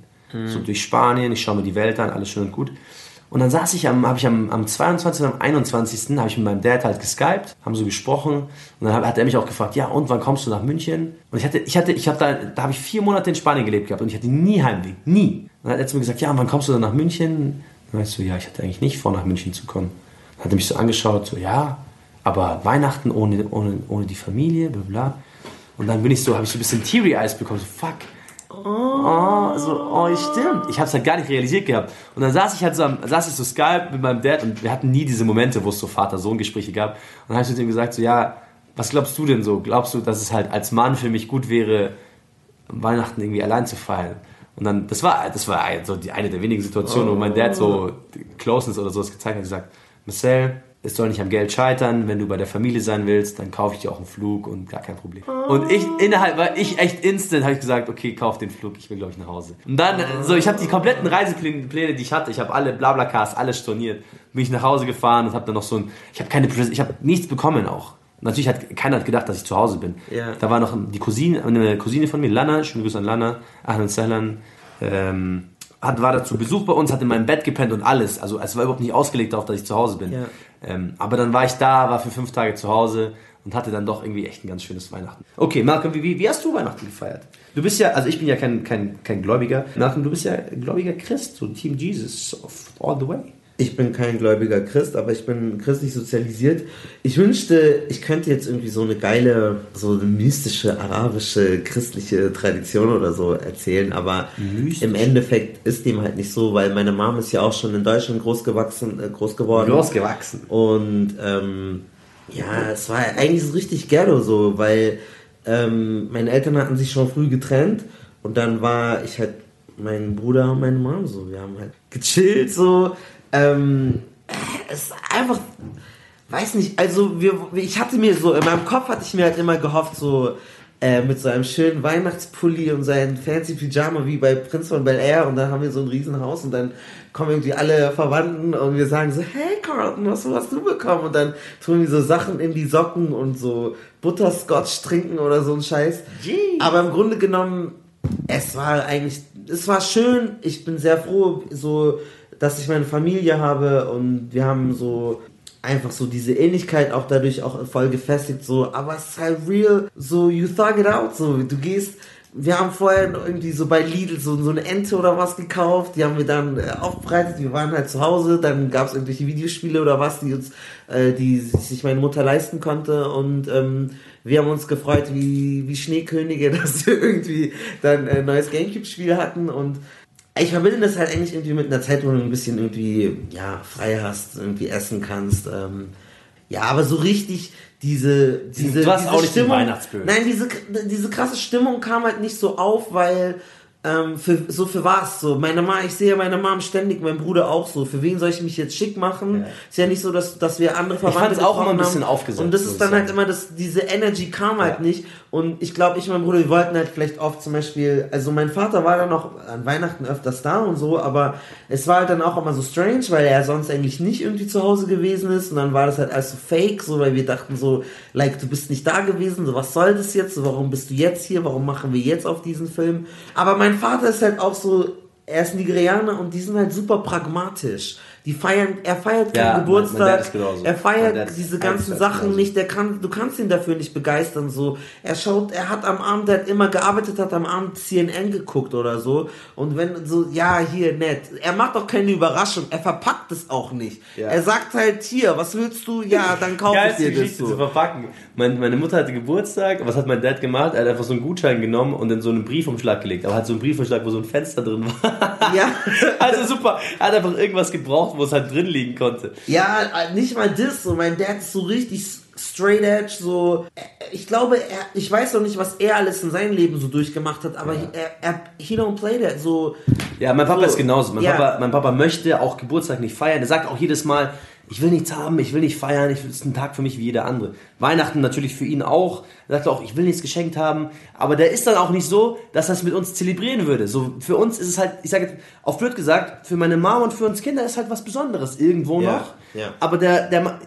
So durch Spanien, ich schaue mir die Welt an, alles schön und gut. Und dann saß ich am, habe ich am, am 22. und am 21. habe ich mit meinem Dad halt geskypt, haben so gesprochen und dann hat, er mich auch gefragt, ja und wann kommst du nach München? Und ich hatte, ich hatte, ich habe da, da habe ich vier Monate in Spanien gelebt gehabt und ich hatte nie Heimweh, nie. Und dann hat er zu mir gesagt, ja wann kommst du dann nach München? Dann weißt du, ja, ich hatte eigentlich nicht vor, nach München zu kommen. Dann hat er mich so angeschaut, so ja, aber Weihnachten ohne, ohne, ohne die Familie, bla bla. Und dann bin ich so, habe ich so ein bisschen Teary Eyes bekommen, so fuck. Oh, so, oh, stimmt. Ich habe es halt gar nicht realisiert gehabt. Und dann saß ich halt so, am, saß ich so Skype mit meinem Dad und wir hatten nie diese Momente, wo es so Vater-Sohn-Gespräche gab. Und dann habe ich zu ihm gesagt, so, ja, was glaubst du denn so? Glaubst du, dass es halt als Mann für mich gut wäre, Weihnachten irgendwie allein zu feiern? Und dann, das war, das war so die, eine der wenigen Situationen, wo mein Dad so Closeness oder sowas gezeigt hat, gesagt, Marcel, es soll nicht am Geld scheitern, wenn du bei der Familie sein willst, dann kaufe ich dir auch einen Flug und gar kein Problem. Und ich, innerhalb, war ich echt instant, habe ich gesagt, okay, kauf den Flug, ich will, glaube ich, nach Hause. Und dann, so, ich habe die kompletten Reisepläne, Pläne, die ich hatte, ich habe alle Blablacars, alles storniert, bin ich nach Hause gefahren und habe dann noch so ein, ich habe keine, ich habe nichts bekommen auch. Natürlich hat keiner hat gedacht, dass ich zu Hause bin. Ja. Da war noch die Cousine, eine Cousine von mir, Lana, schöne Grüße an Lana, Ahlan Sahlan, ähm, hat, war da zu Besuch bei uns, hat in meinem Bett gepennt und alles. Also es war überhaupt nicht ausgelegt darauf, dass ich zu Hause bin. Ja. Ähm, aber dann war ich da, war für fünf Tage zu Hause und hatte dann doch irgendwie echt ein ganz schönes Weihnachten. Okay, Malcolm, wie, wie, hast du Weihnachten gefeiert? Du bist ja, also ich bin ja kein, kein, kein Gläubiger. Malcolm, du bist ja gläubiger Christ, so Team Jesus, all the way. Ich bin kein gläubiger Christ, aber ich bin christlich sozialisiert. Ich wünschte, ich könnte jetzt irgendwie so eine geile, so eine mystische, arabische, christliche Tradition oder so erzählen, aber Mystisch? im Endeffekt ist dem halt nicht so, weil meine Mom ist ja auch schon in Deutschland groß gewachsen, äh, groß geworden. Losgewachsen. Und ähm, ja, es war eigentlich so richtig ghetto so, weil ähm, meine Eltern hatten sich schon früh getrennt und dann war ich halt mein Bruder und meine Mom so. Wir haben halt gechillt so. Ähm, es ist einfach, weiß nicht, also wir, ich hatte mir so, in meinem Kopf hatte ich mir halt immer gehofft, so äh, mit so einem schönen Weihnachtspulli und seinem fancy Pyjama wie bei Prinz von Bel Air und dann haben wir so ein Riesenhaus und dann kommen irgendwie alle Verwandten und wir sagen so, hey Carlton, was hast du bekommen? Und dann tun wir so Sachen in die Socken und so Butterscotch trinken oder so ein Scheiß. Jeez. Aber im Grunde genommen, es war eigentlich, es war schön. Ich bin sehr froh, so, dass ich meine Familie habe und wir haben so einfach so diese Ähnlichkeit auch dadurch auch voll gefestigt, so, aber es ist halt real, so, you thug it out, so, du gehst, wir haben vorher irgendwie so bei Lidl so, so eine Ente oder was gekauft, die haben wir dann äh, aufbereitet, wir waren halt zu Hause, dann gab es irgendwelche Videospiele oder was, die uns, äh, die sich meine Mutter leisten konnte und ähm, wir haben uns gefreut wie, wie Schneekönige, <laughs> dass wir irgendwie dann ein neues Gamecube-Spiel hatten und ich verbinde das halt eigentlich irgendwie mit einer Zeit, wo du ein bisschen irgendwie, ja, frei hast, irgendwie essen kannst. Ähm, ja, aber so richtig diese, diese, Du hast diese auch nicht den Stimmung. Weihnachtsspirit. Nein, diese, diese krasse Stimmung kam halt nicht so auf, weil ähm, für, so für was so. Meine Mama, ich sehe meine Mom ständig, mein Bruder auch so. Für wen soll ich mich jetzt schick machen? Ja. Ist ja nicht so, dass, dass wir andere Verwandte auch immer ein bisschen haben. aufgesetzt, Und das ist ich dann halt immer, das, diese Energy kam halt Ja. nicht. Und ich glaube, ich und mein Bruder, wir wollten halt vielleicht oft zum Beispiel, also mein Vater war dann noch an Weihnachten öfters da und so, aber es war halt dann auch immer so strange, weil er sonst eigentlich nicht irgendwie zu Hause gewesen ist und dann war das halt alles so fake, so, weil wir dachten so, like, du bist nicht da gewesen, so, was soll das jetzt, so, warum bist du jetzt hier, warum machen wir jetzt auf diesen Film? Aber mein Vater ist halt auch so, er ist Nigerianer und die sind halt super pragmatisch. Die feiern, er feiert Ja, keinen Geburtstag, Dad ist genauso. er feiert diese ganzen zu Sachen genauso. nicht, der kann, du kannst ihn dafür nicht begeistern, so. Er schaut, er hat am Abend, der hat immer gearbeitet, hat am Abend CNN geguckt oder so. Und wenn so, ja, hier, nett. Er macht auch keine Überraschung, er verpackt es auch nicht. Ja. Er sagt halt, hier, was willst du? Ja, dann <laughs> kauf ich Geilste dir das Geschichte zu so. verpacken. Mein, meine Mutter hatte Geburtstag. Was hat mein Dad gemacht? Er hat einfach so einen Gutschein genommen und in so einen Briefumschlag gelegt. Aber hat so einen Briefumschlag, wo so ein Fenster drin war. Ja. <laughs> Also super. Er hat einfach irgendwas gebraucht, wo es halt drin liegen konnte. Ja, äh, nicht mal das, so mein Dad ist so richtig straight edge, so äh, ich glaube, er, ich weiß noch nicht, was er alles in seinem Leben so durchgemacht hat, aber er, er, he don't play that, so Ja, mein Papa So, ist genauso. Mein, ja. Papa, mein Papa möchte auch Geburtstag nicht feiern. Er sagt auch jedes Mal, ich will nichts haben, ich will nicht feiern, ich will, es ist ein Tag für mich wie jeder andere. Weihnachten natürlich für ihn auch. Er sagt auch, ich will nichts geschenkt haben. Aber der ist dann auch nicht so, dass er es mit uns zelebrieren würde. So, für uns ist es halt, ich sage jetzt, auf blöd gesagt, für meine Mama und für uns Kinder ist halt was Besonderes irgendwo Ja, noch. ja. Aber der, der,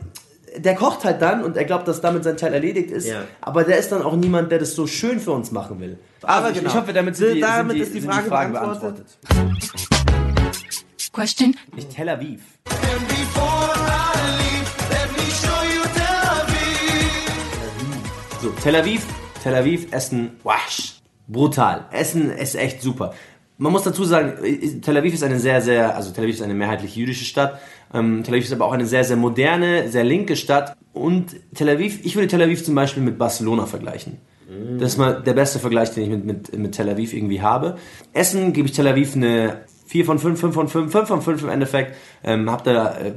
der kocht halt dann und er glaubt, dass damit sein Teil erledigt ist. Ja. Aber der ist dann auch niemand, der das so schön für uns machen will. Also ich, ich hoffe, damit sind die, Damit sind die, ist die sind Frage Fragen beantwortet. Question. Nicht Tel Aviv. So, Tel Aviv, Tel Aviv, Essen, wasch, brutal. Essen ist echt super. Man muss dazu sagen, äh, Tel Aviv ist eine sehr, sehr, also Tel Aviv ist eine mehrheitlich jüdische Stadt. Ähm, Tel Aviv ist aber auch eine sehr, sehr moderne, sehr linke Stadt. Und Tel Aviv, ich würde Tel Aviv zum Beispiel mit Barcelona vergleichen. Das ist mal der beste Vergleich, den ich mit, mit, mit Tel Aviv irgendwie habe. Essen gebe ich Tel Aviv eine 4 von 5, 5 von 5, 5 von 5 im Endeffekt. Ähm, hab da äh,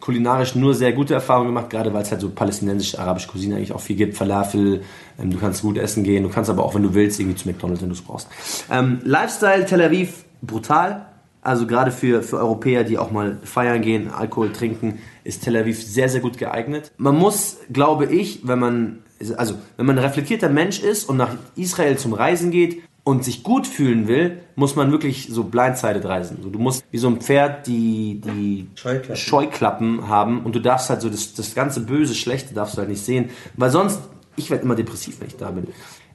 kulinarisch nur sehr gute Erfahrungen gemacht, gerade weil es halt so palästinensisch-arabische Cuisine eigentlich auch viel gibt. Falafel, ähm, du kannst gut essen gehen, du kannst aber auch, wenn du willst, irgendwie zu McDonalds, wenn du es brauchst. Ähm, Lifestyle Tel Aviv, brutal. Also gerade für, für Europäer, die auch mal feiern gehen, Alkohol trinken, ist Tel Aviv sehr, sehr gut geeignet. Man muss, glaube ich, wenn man, also wenn man ein reflektierter Mensch ist und nach Israel zum Reisen geht und sich gut fühlen will, muss man wirklich so blindsided reisen. So, du musst wie so ein Pferd die, die Scheuklappen. Scheuklappen haben und du darfst halt so das, das ganze Böse, Schlechte darfst du halt nicht sehen, weil sonst, ich werde immer depressiv, wenn ich da bin.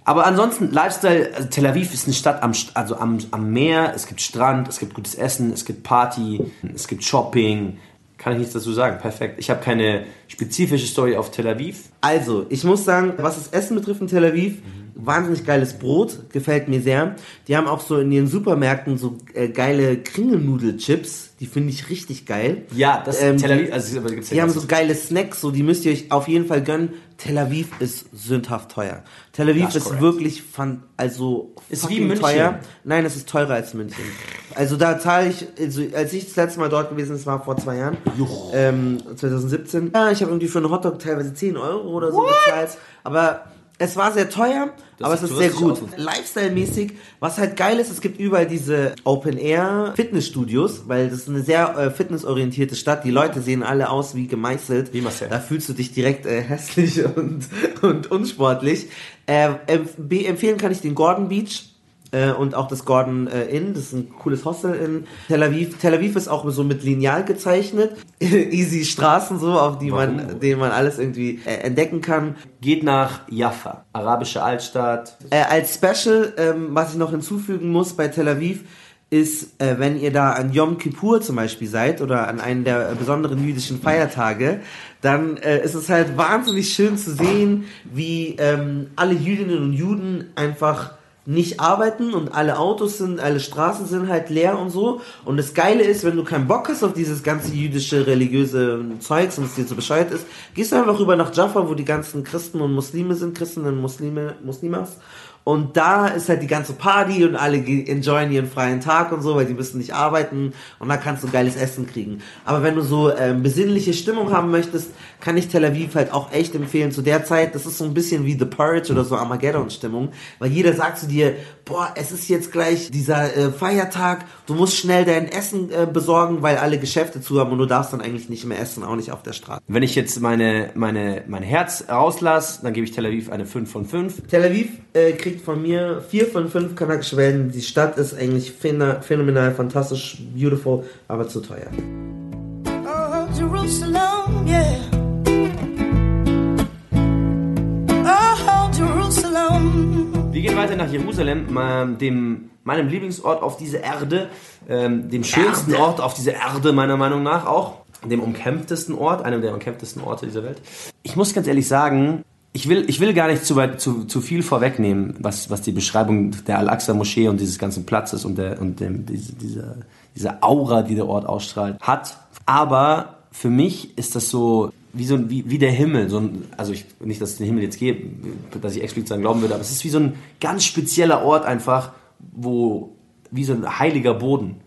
Aber ansonsten, Lifestyle, also Tel Aviv ist eine Stadt am, also am, am Meer, es gibt Strand, es gibt gutes Essen, es gibt Party, es gibt Shopping. Kann ich nichts dazu sagen, perfekt. Ich habe keine spezifische Story auf Tel Aviv. Also, ich muss sagen, was das Essen betrifft in Tel Aviv, wahnsinnig geiles Brot, gefällt mir sehr. Die haben auch so in ihren Supermärkten so äh, geile Kringelnudelchips, die finde ich richtig geil. Ja, das Ähm, Tel Aviv, also aber gibt's ja Die haben so geile Snacks, so die müsst ihr euch auf jeden Fall gönnen. Tel Aviv ist sündhaft teuer. Tel Aviv Das ist korrekt. wirklich fan, also Ist wie München. teuer. Nein, es ist teurer als München. Also da zahle ich, also als ich das letzte Mal dort gewesen, das war vor zwei Jahren, ähm, 2017. Ja, ich habe irgendwie für einen Hotdog teilweise 10 Euro oder so bezahlt. Aber es war sehr teuer, Das aber es ist sehr gut. Lifestyle-mäßig, was halt geil ist, es gibt überall diese Open-Air-Fitnessstudios, weil das ist eine sehr äh, fitnessorientierte Stadt. Die Leute sehen alle aus wie gemeißelt. Wie Marcel. Da fühlst du dich direkt äh, hässlich <laughs> und, und unsportlich. Äh, empf empfehlen kann ich den Gordon Beach. Äh, Und auch das Gordon äh, Inn, das ist ein cooles Hostel in Tel Aviv. Tel Aviv ist auch so mit Lineal gezeichnet. <laughs> Easy Straßen so, auf die man, denen man alles irgendwie äh, entdecken kann. Geht nach Jaffa, arabische Altstadt. Äh, als Special, ähm, was ich noch hinzufügen muss bei Tel Aviv, ist, äh, wenn ihr da an Yom Kippur zum Beispiel seid oder an einen der äh, besonderen jüdischen Feiertage, dann äh, ist es halt wahnsinnig schön zu sehen, wie ähm, alle Jüdinnen und Juden einfach nicht arbeiten und alle Autos sind, alle Straßen sind halt leer und so. Und das Geile ist, wenn du keinen Bock hast auf dieses ganze jüdische, religiöse Zeugs und es dir so Bescheid ist, gehst du einfach rüber nach Jaffa, wo die ganzen Christen und Muslime sind, Christen und Muslime, Muslimas. Und da ist halt die ganze Party und alle enjoyen ihren freien Tag und so, weil die müssen nicht arbeiten und da kannst du geiles Essen kriegen. Aber wenn du so ähm, besinnliche Stimmung haben möchtest, kann ich Tel Aviv halt auch echt empfehlen zu der Zeit. Das ist so ein bisschen wie The Purge oder so Armageddon-Stimmung, weil jeder sagt zu dir, boah, es ist jetzt gleich dieser äh, Feiertag, du musst schnell dein Essen äh, besorgen, weil alle Geschäfte zu haben und du darfst dann eigentlich nicht mehr essen, auch nicht auf der Straße. Wenn ich jetzt meine, meine, mein Herz rauslasse, dann gebe ich Tel Aviv eine 5 von 5. Tel Aviv äh, kriegt von mir vier von fünf kanakische Wellen. Die Stadt ist eigentlich phäna- phänomenal, fantastisch, beautiful, aber zu teuer. Oh, Jerusalem, yeah. Oh, Jerusalem. Wir gehen weiter nach Jerusalem, dem, meinem Lieblingsort auf dieser Erde, ähm, dem schönsten Erde. Ort auf dieser Erde meiner Meinung nach auch, dem umkämpftesten Ort, einem der umkämpftesten Orte dieser Welt. Ich muss ganz ehrlich sagen, ich will, ich will gar nicht zu, weit, zu, zu viel vorwegnehmen, was, was die Beschreibung der Al-Aqsa-Moschee und dieses ganzen Platzes und, der, und dem, diese, diese, diese Aura, die der Ort ausstrahlt, hat. Aber für mich ist das so wie so ein, wie, wie der Himmel, so ein, also ich, nicht, dass es den Himmel jetzt gibt, dass ich explizit daran glauben würde, aber es ist wie so ein ganz spezieller Ort einfach, wo, wie so ein heiliger Boden.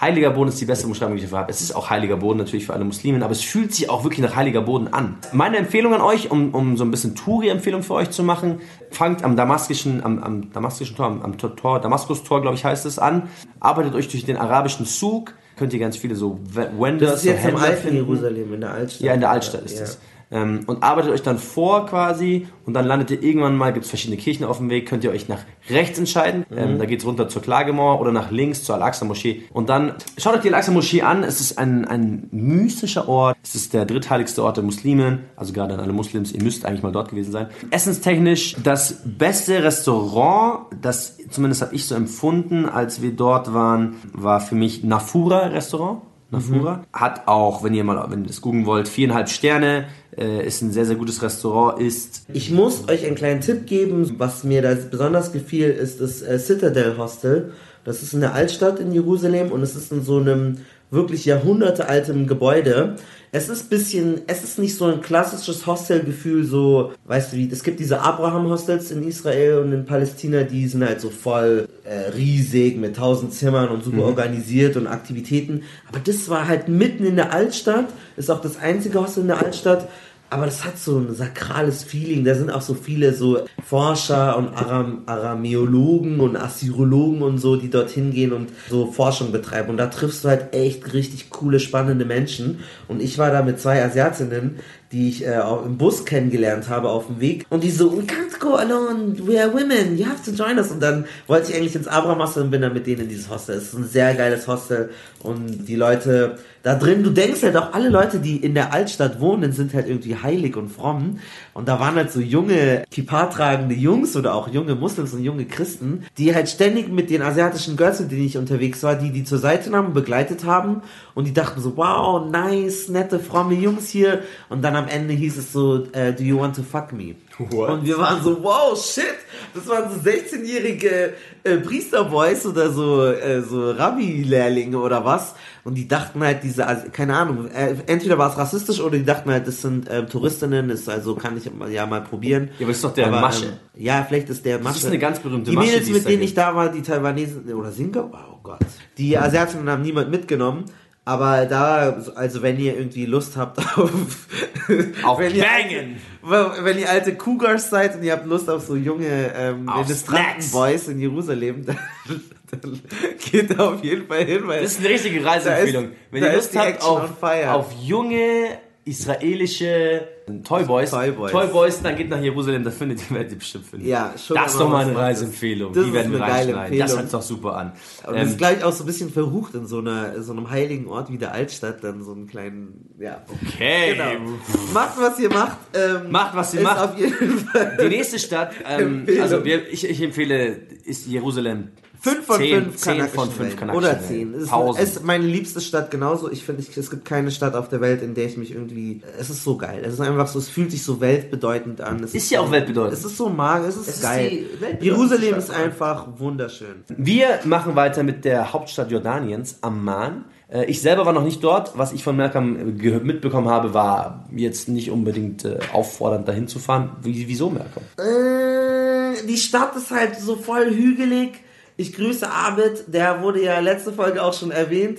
Heiliger Boden ist die beste Beschreibung, die ich dafür habe. Es ist auch heiliger Boden natürlich für alle Muslimen, aber es fühlt sich auch wirklich nach heiliger Boden an. Meine Empfehlung an euch, um, um so ein bisschen Touri-Empfehlung für euch zu machen, fangt am damaskischen, am, am damaskischen Tor, am, am Tor, Damaskus-Tor, glaube ich, heißt es an. Arbeitet euch durch den arabischen Zug. Könnt ihr ganz viele so Wenders, Das ist jetzt im alten. Jerusalem, in der Altstadt. Ja, in der Altstadt ist ja. es. Ähm, und arbeitet euch dann vor quasi und dann landet ihr irgendwann mal, gibt es verschiedene Kirchen auf dem Weg, könnt ihr euch nach rechts entscheiden, Mhm. ähm, da geht's runter zur Klagemauer oder nach links zur Al-Aqsa-Moschee und dann schaut euch die Al-Aqsa-Moschee an, es ist ein, ein mystischer Ort, es ist der drittheiligste Ort der Muslimen, also gerade an alle Muslims, ihr müsst eigentlich mal dort gewesen sein. Essenstechnisch das beste Restaurant, das zumindest habe ich so empfunden, als wir dort waren, war für mich Nafura Restaurant. Nafura. Hat auch, wenn ihr mal, wenn ihr das googeln wollt, viereinhalb Sterne, äh, ist ein sehr, sehr gutes Restaurant, ist Ich muss euch einen kleinen Tipp geben, was mir da besonders gefiel, ist das äh, Citadel Hostel. Das ist in der Altstadt in Jerusalem und es ist in so einem wirklich jahrhundertealtem Gebäude. Es ist bisschen, es ist nicht so ein klassisches Hostelgefühl, so, weißt du wie, es gibt diese Abraham-Hostels in Israel und in Palästina, die sind halt so voll äh, riesig mit tausend Zimmern und super organisiert und Aktivitäten. Aber das war halt mitten in der Altstadt, ist auch das einzige Hostel in der Altstadt. Aber das hat so ein sakrales Feeling. Da sind auch so viele so Forscher und Aram Aramäologen und Assyrologen und so, die dorthin gehen und so Forschung betreiben. Und da triffst du halt echt richtig coole, spannende Menschen. Und ich war da mit zwei Asiatinnen, die ich äh, auch im Bus kennengelernt habe auf dem Weg. Und die so, we can't go alone, we are women, you have to join us. Und dann wollte ich eigentlich ins Abraham Hostel und bin dann mit denen in dieses Hostel. Es ist ein sehr geiles Hostel. Und die Leute da drin, du denkst halt auch, alle Leute, die in der Altstadt wohnen, sind halt irgendwie heilig und fromm. Und da waren halt so junge, kippa-tragende Jungs oder auch junge Muslims und junge Christen, die halt ständig mit den asiatischen Girls, mit denen ich unterwegs war, die die zur Seite nahmen, begleitet haben. Und die dachten so, wow, nice, nette, fromme Jungs hier. Und dann am Ende hieß es so, äh, do you want to fuck me? What? Und wir waren so, wow, shit, das waren so 16-jährige äh, Priesterboys oder so, äh, so Rabbi-Lehrlinge oder was. Und die dachten halt, diese, also, keine Ahnung, äh, entweder war es rassistisch oder die dachten halt, das sind äh, Touristinnen, ist also kann ich ja mal probieren. Ja, aber ist doch der Masche. Ähm, ja, vielleicht ist der Masche. ist eine ganz berühmte Die Masche, Mädels, die es mit denen ich da war, die Taiwanesen oder Singa, oh Gott. Die Asiatinnen haben niemand mitgenommen. Aber da, also wenn ihr irgendwie Lust habt auf, Auf <laughs> wenn ihr Bangen. alte, wenn ihr alte Cougars seid und ihr habt Lust auf so junge ähm, Boys in Jerusalem, <laughs> dann geht da auf jeden Fall hin, weil Das ist eine richtige Reiseempfehlung. Ist- Wenn ihr Lust habt auf, auf junge israelische Toyboys, Toyboys. Toyboys, dann geht nach Jerusalem, da findet ihr, werdet ihr bestimmt finden. Ja, schon das ist doch mal eine. Reiseempfehlung. Das Die werden wir reinschneiden. Das hört sich doch super an. Und Ähm, das ist gleich auch so ein bisschen verrucht in so einer so einem heiligen Ort wie der Altstadt, dann so einen kleinen, ja. okay. Genau. Macht, was ihr macht. Ähm, Macht, was ihr macht. Auf jeden Fall. Die nächste Stadt, ähm, also wir, ich, ich empfehle, ist Jerusalem. 5 von 10, 5 10 von 5 kanakischen Oder Wellen. 10. Es ist, Tausend. ist meine liebste Stadt genauso. Ich finde, es gibt keine Stadt auf der Welt, in der ich mich irgendwie. Es ist so geil. Es ist einfach so, es fühlt sich so weltbedeutend an. Es Ist ja so, auch weltbedeutend. Es ist so magisch, es ist Es ist geil. weltbedeutendste Jerusalem Stadt. ist einfach wunderschön. Wir machen weiter mit der Hauptstadt Jordaniens, Amman. Äh, Ich selber war noch nicht dort. Was ich von Malcolm äh, mitbekommen habe, war jetzt nicht unbedingt äh, auffordernd, dahin zu fahren. Wie, wieso, Malcolm? Äh, die Stadt ist halt so voll hügelig. Ich grüße Abed, der wurde ja letzte Folge auch schon erwähnt,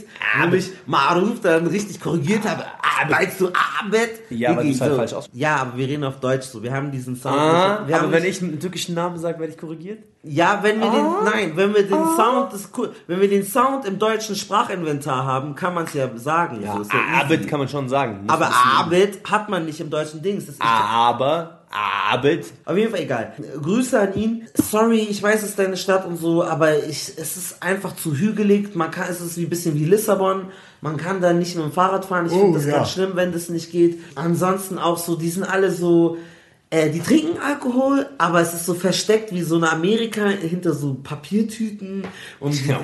wo ich Maruf dann richtig korrigiert habe. Abed, meinst du Abed? Ja, aber du bist halt falsch aus- Ja, aber wir reden auf Deutsch so. Wir haben diesen Sound. Ah, wir haben aber wenn ich einen türkischen Namen sage, werde ich korrigiert? ja, wenn wir Ah. den, nein, wenn wir den Sound, das, ist cool. wenn wir den Sound im deutschen Sprachinventar haben, kann man es ja sagen. Ja, so, ja. Abed kann man schon sagen. Muss aber. Abed hat man nicht im deutschen Dings. Das ist Aber, Abed. Auf jeden Fall egal. Grüße an ihn. Sorry, ich weiß, es ist deine Stadt und so, aber ich, es ist einfach zu hügelig. Man kann, es ist wie ein bisschen wie Lissabon. Man kann da nicht mit dem Fahrrad fahren. Ich finde das ja. ganz schlimm, wenn das nicht geht. Ansonsten auch so, die sind alle so, äh, die trinken Alkohol, aber es ist so versteckt wie so eine Amerika hinter so Papiertüten und Ja,